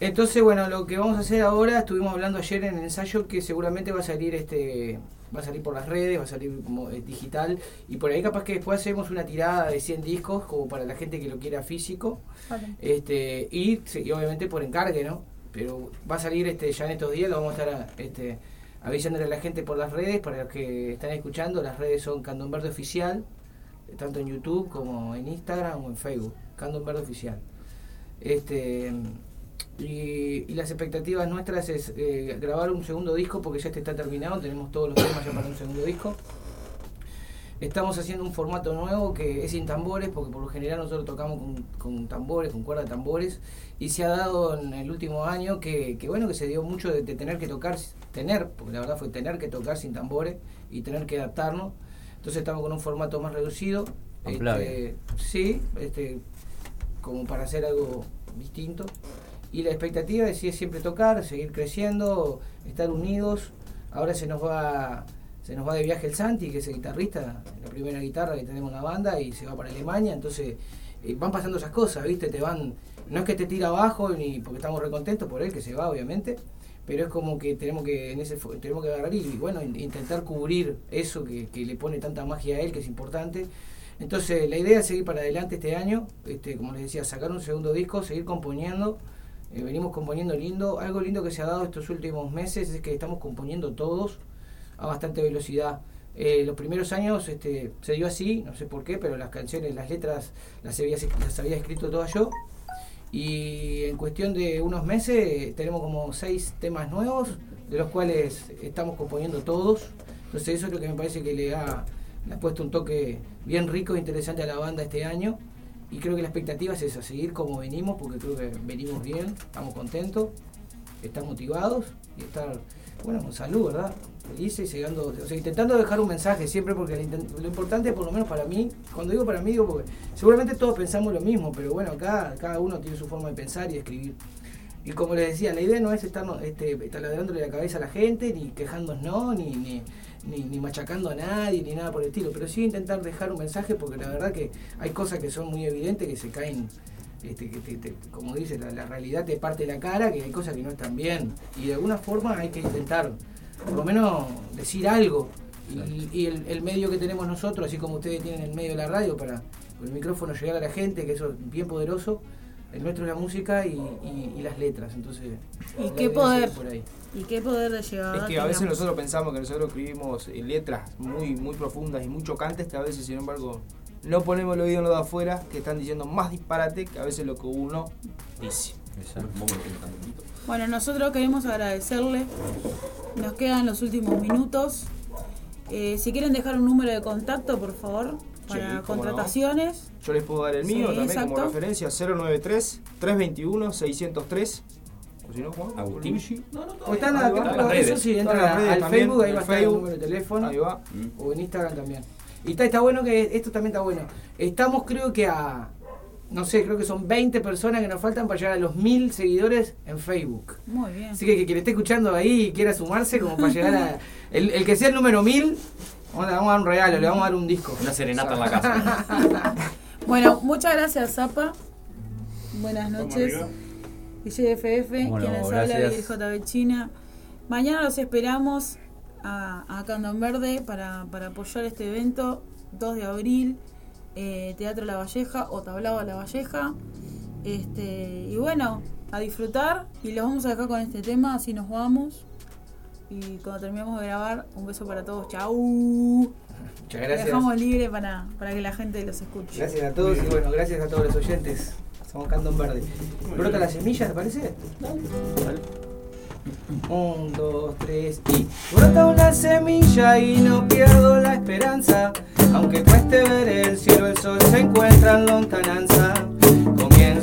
Entonces, bueno, lo que vamos a hacer ahora, estuvimos hablando ayer en el ensayo que seguramente va a salir este va a salir por las redes, va a salir como eh, digital y por ahí capaz que después hacemos una tirada de 100 discos como para la gente que lo quiera físico. Este, y, obviamente por encargue, ¿no? Pero va a salir este ya en estos días, lo vamos a estar este avisándole a la gente por las redes, para los que están escuchando, las redes son Candón Verde Oficial, tanto en YouTube como en Instagram o en Facebook, Candón Verde Oficial. Este y, y las expectativas nuestras es eh, grabar un segundo disco porque ya este está terminado, tenemos todos los temas ya para un segundo disco. Estamos haciendo un formato nuevo que es sin tambores, porque por lo general nosotros tocamos con, con tambores, con cuerda de tambores, y se ha dado en el último año que, que bueno, que se dio mucho de, de tener que tocar, tener, porque la verdad fue tener que tocar sin tambores y tener que adaptarnos. Entonces estamos con un formato más reducido. Este, sí, este, como para hacer algo distinto. Y la expectativa es, siempre tocar, seguir creciendo, estar unidos. Ahora se nos va se nos va de viaje el Santi, que es el guitarrista, la primera guitarra que tenemos en la banda, y se va para Alemania. Entonces eh, van pasando esas cosas, ¿viste? Te van, no es que te tira abajo, ni porque estamos recontentos por él, que se va, obviamente. Pero es como que tenemos que en ese tenemos que agarrar y bueno, in- intentar cubrir eso que, que le pone tanta magia a él, que es importante. Entonces, la idea es seguir para adelante este año, este, como les decía, sacar un segundo disco, seguir componiendo. Eh, venimos componiendo lindo. Algo lindo que se ha dado estos últimos meses es que estamos componiendo todos a bastante velocidad. Eh, los primeros años este, se dio así, no sé por qué, pero las canciones, las letras las había, las había escrito todas yo. Y en cuestión de unos meses eh, tenemos como seis temas nuevos, de los cuales estamos componiendo todos. Entonces eso es lo que me parece que le ha, le ha puesto un toque bien rico e interesante a la banda este año. Y creo que la expectativa es esa, seguir como venimos, porque creo que venimos bien, estamos contentos, están motivados y estar, bueno, con salud, ¿verdad? Felices, llegando, o sea, intentando dejar un mensaje siempre, porque lo, importante, por lo menos para mí, cuando digo para mí, digo porque seguramente todos pensamos lo mismo, pero bueno, cada, cada uno tiene su forma de pensar y de escribir. Y como les decía, la idea no es estar este, taladrándole la cabeza a la gente, ni quejándonos, ni, ni, ni, ni machacando a nadie, ni nada por el estilo, pero sí intentar dejar un mensaje, porque la verdad que hay cosas que son muy evidentes que se caen, este, que te- te- como dice, la, la realidad te parte la cara, que hay cosas que no están bien, y de alguna forma hay que intentar, por lo menos, decir algo. Y, y el, el medio que tenemos nosotros, así como ustedes tienen el medio de la radio para con el micrófono llegar a la gente, que eso es bien poderoso, el nuestro es la música y, y- y las letras, entonces... Y la qué poder. por ahí. Y qué poder de llegada. Es que a veces nosotros pensamos que nosotros escribimos eh, letras muy, muy profundas y muy chocantes que a veces, sin embargo, no ponemos el oído en lo de afuera, que están diciendo más disparate que a veces lo que uno dice. Bueno, nosotros queremos agradecerle. Nos quedan los últimos minutos. Eh, si quieren dejar un número de contacto, por favor, para Sí, contrataciones. Yo les puedo dar el mío Sí, también como exacto. referencia, 093-321-603. O si no, Juan, Agustín. Luigi. No, no, O están Las que eso redes. sí, entran las redes al también, Facebook, ahí va a estar el número de teléfono. Ahí va. O en Instagram también. Y está, está bueno que esto también está bueno. Estamos creo que a, no sé, creo que son 20 personas que nos faltan para llegar a los 1000 seguidores en Facebook. Muy bien. Así que que quien esté escuchando ahí y quiera sumarse como para llegar a... El, el que sea el número 1000, vamos a, vamos a dar un regalo, le vamos a dar un disco. Una serenata en la casa. Bueno, muchas gracias, Zapa. Buenas noches. DJFF, Bueno, quien les habla y JB China. Mañana los esperamos a, a Candón Verde para, para apoyar este evento, 2 de abril, eh, Teatro La Valleja o Tablado La Valleja. Este, y bueno, a disfrutar y los vamos a dejar con este tema, así nos vamos. Y cuando terminemos de grabar, un beso para todos. Chau. Muchas gracias. dejamos libre para, para que la gente los escuche. Gracias a todos y bueno, gracias a todos los oyentes. Somos Candón Verde. ¿Brota la semilla, te parece? Un, dos, tres y brota una semilla y no pierdo la esperanza. Aunque cueste ver el cielo, el sol se encuentra en lontananza.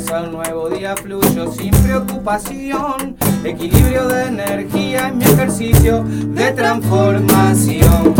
Comienza un nuevo día fluyo sin preocupación. Equilibrio de energía en mi ejercicio de transformación.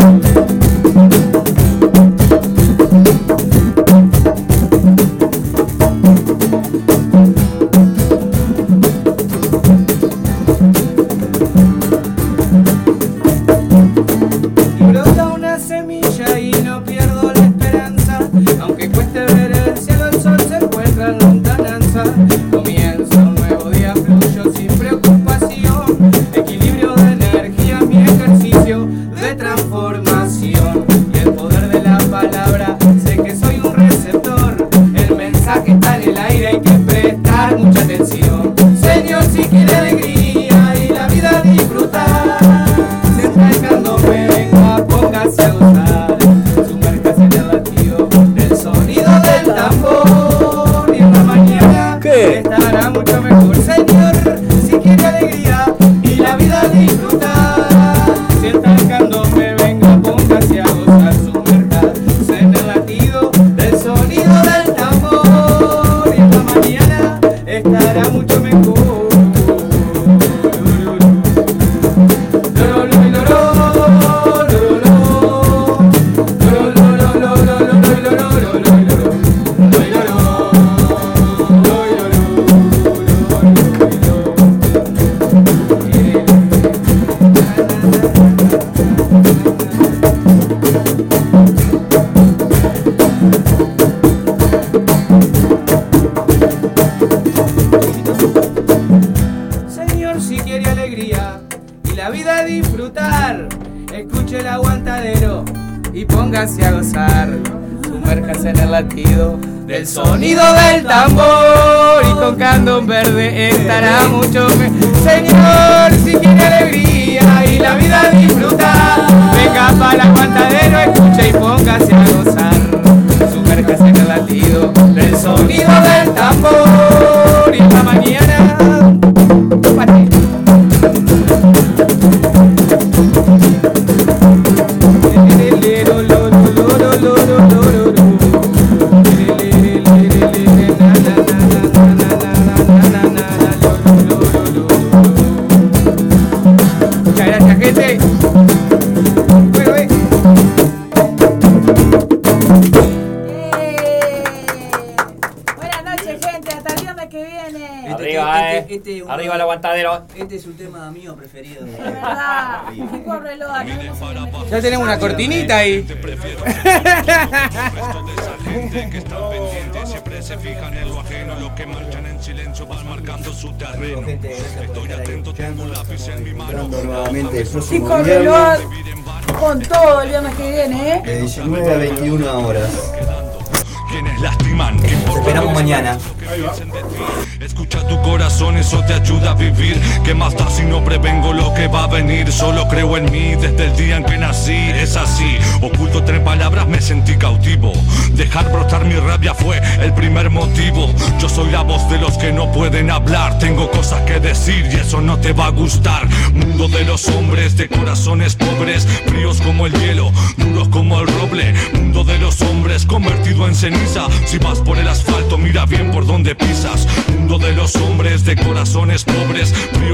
Cortinita ahí. Siempre se fijan en lo ajeno, lo que marchan en silencio vas marcando su terreno. Estoy atento, tengo un lápiz en mi mano. nuevamente con todo el viernes que viene, ¿eh? de 19 a 21 horas. Quienes lastiman, ¿qué Te importa esperamos mañana. Eso te ayuda a vivir. ¿Qué más da si no prevengo lo que va a venir? Solo creo en mí desde el día en que nací. Es así, oculto tres palabras, me sentí cautivo. Dejar brotar mi rabia fue el primer motivo. Yo soy la voz de los que no pueden hablar. Tengo cosas que decir y eso no te va a gustar. Mundo de los hombres, de corazones pobres, fríos como el hielo, duros como el roble. Mundo de los hombres, convertido en ceniza. Si vas por el asfalto, mira bien por donde pisas. Mundo de los hombres, de corazones pobres, fríos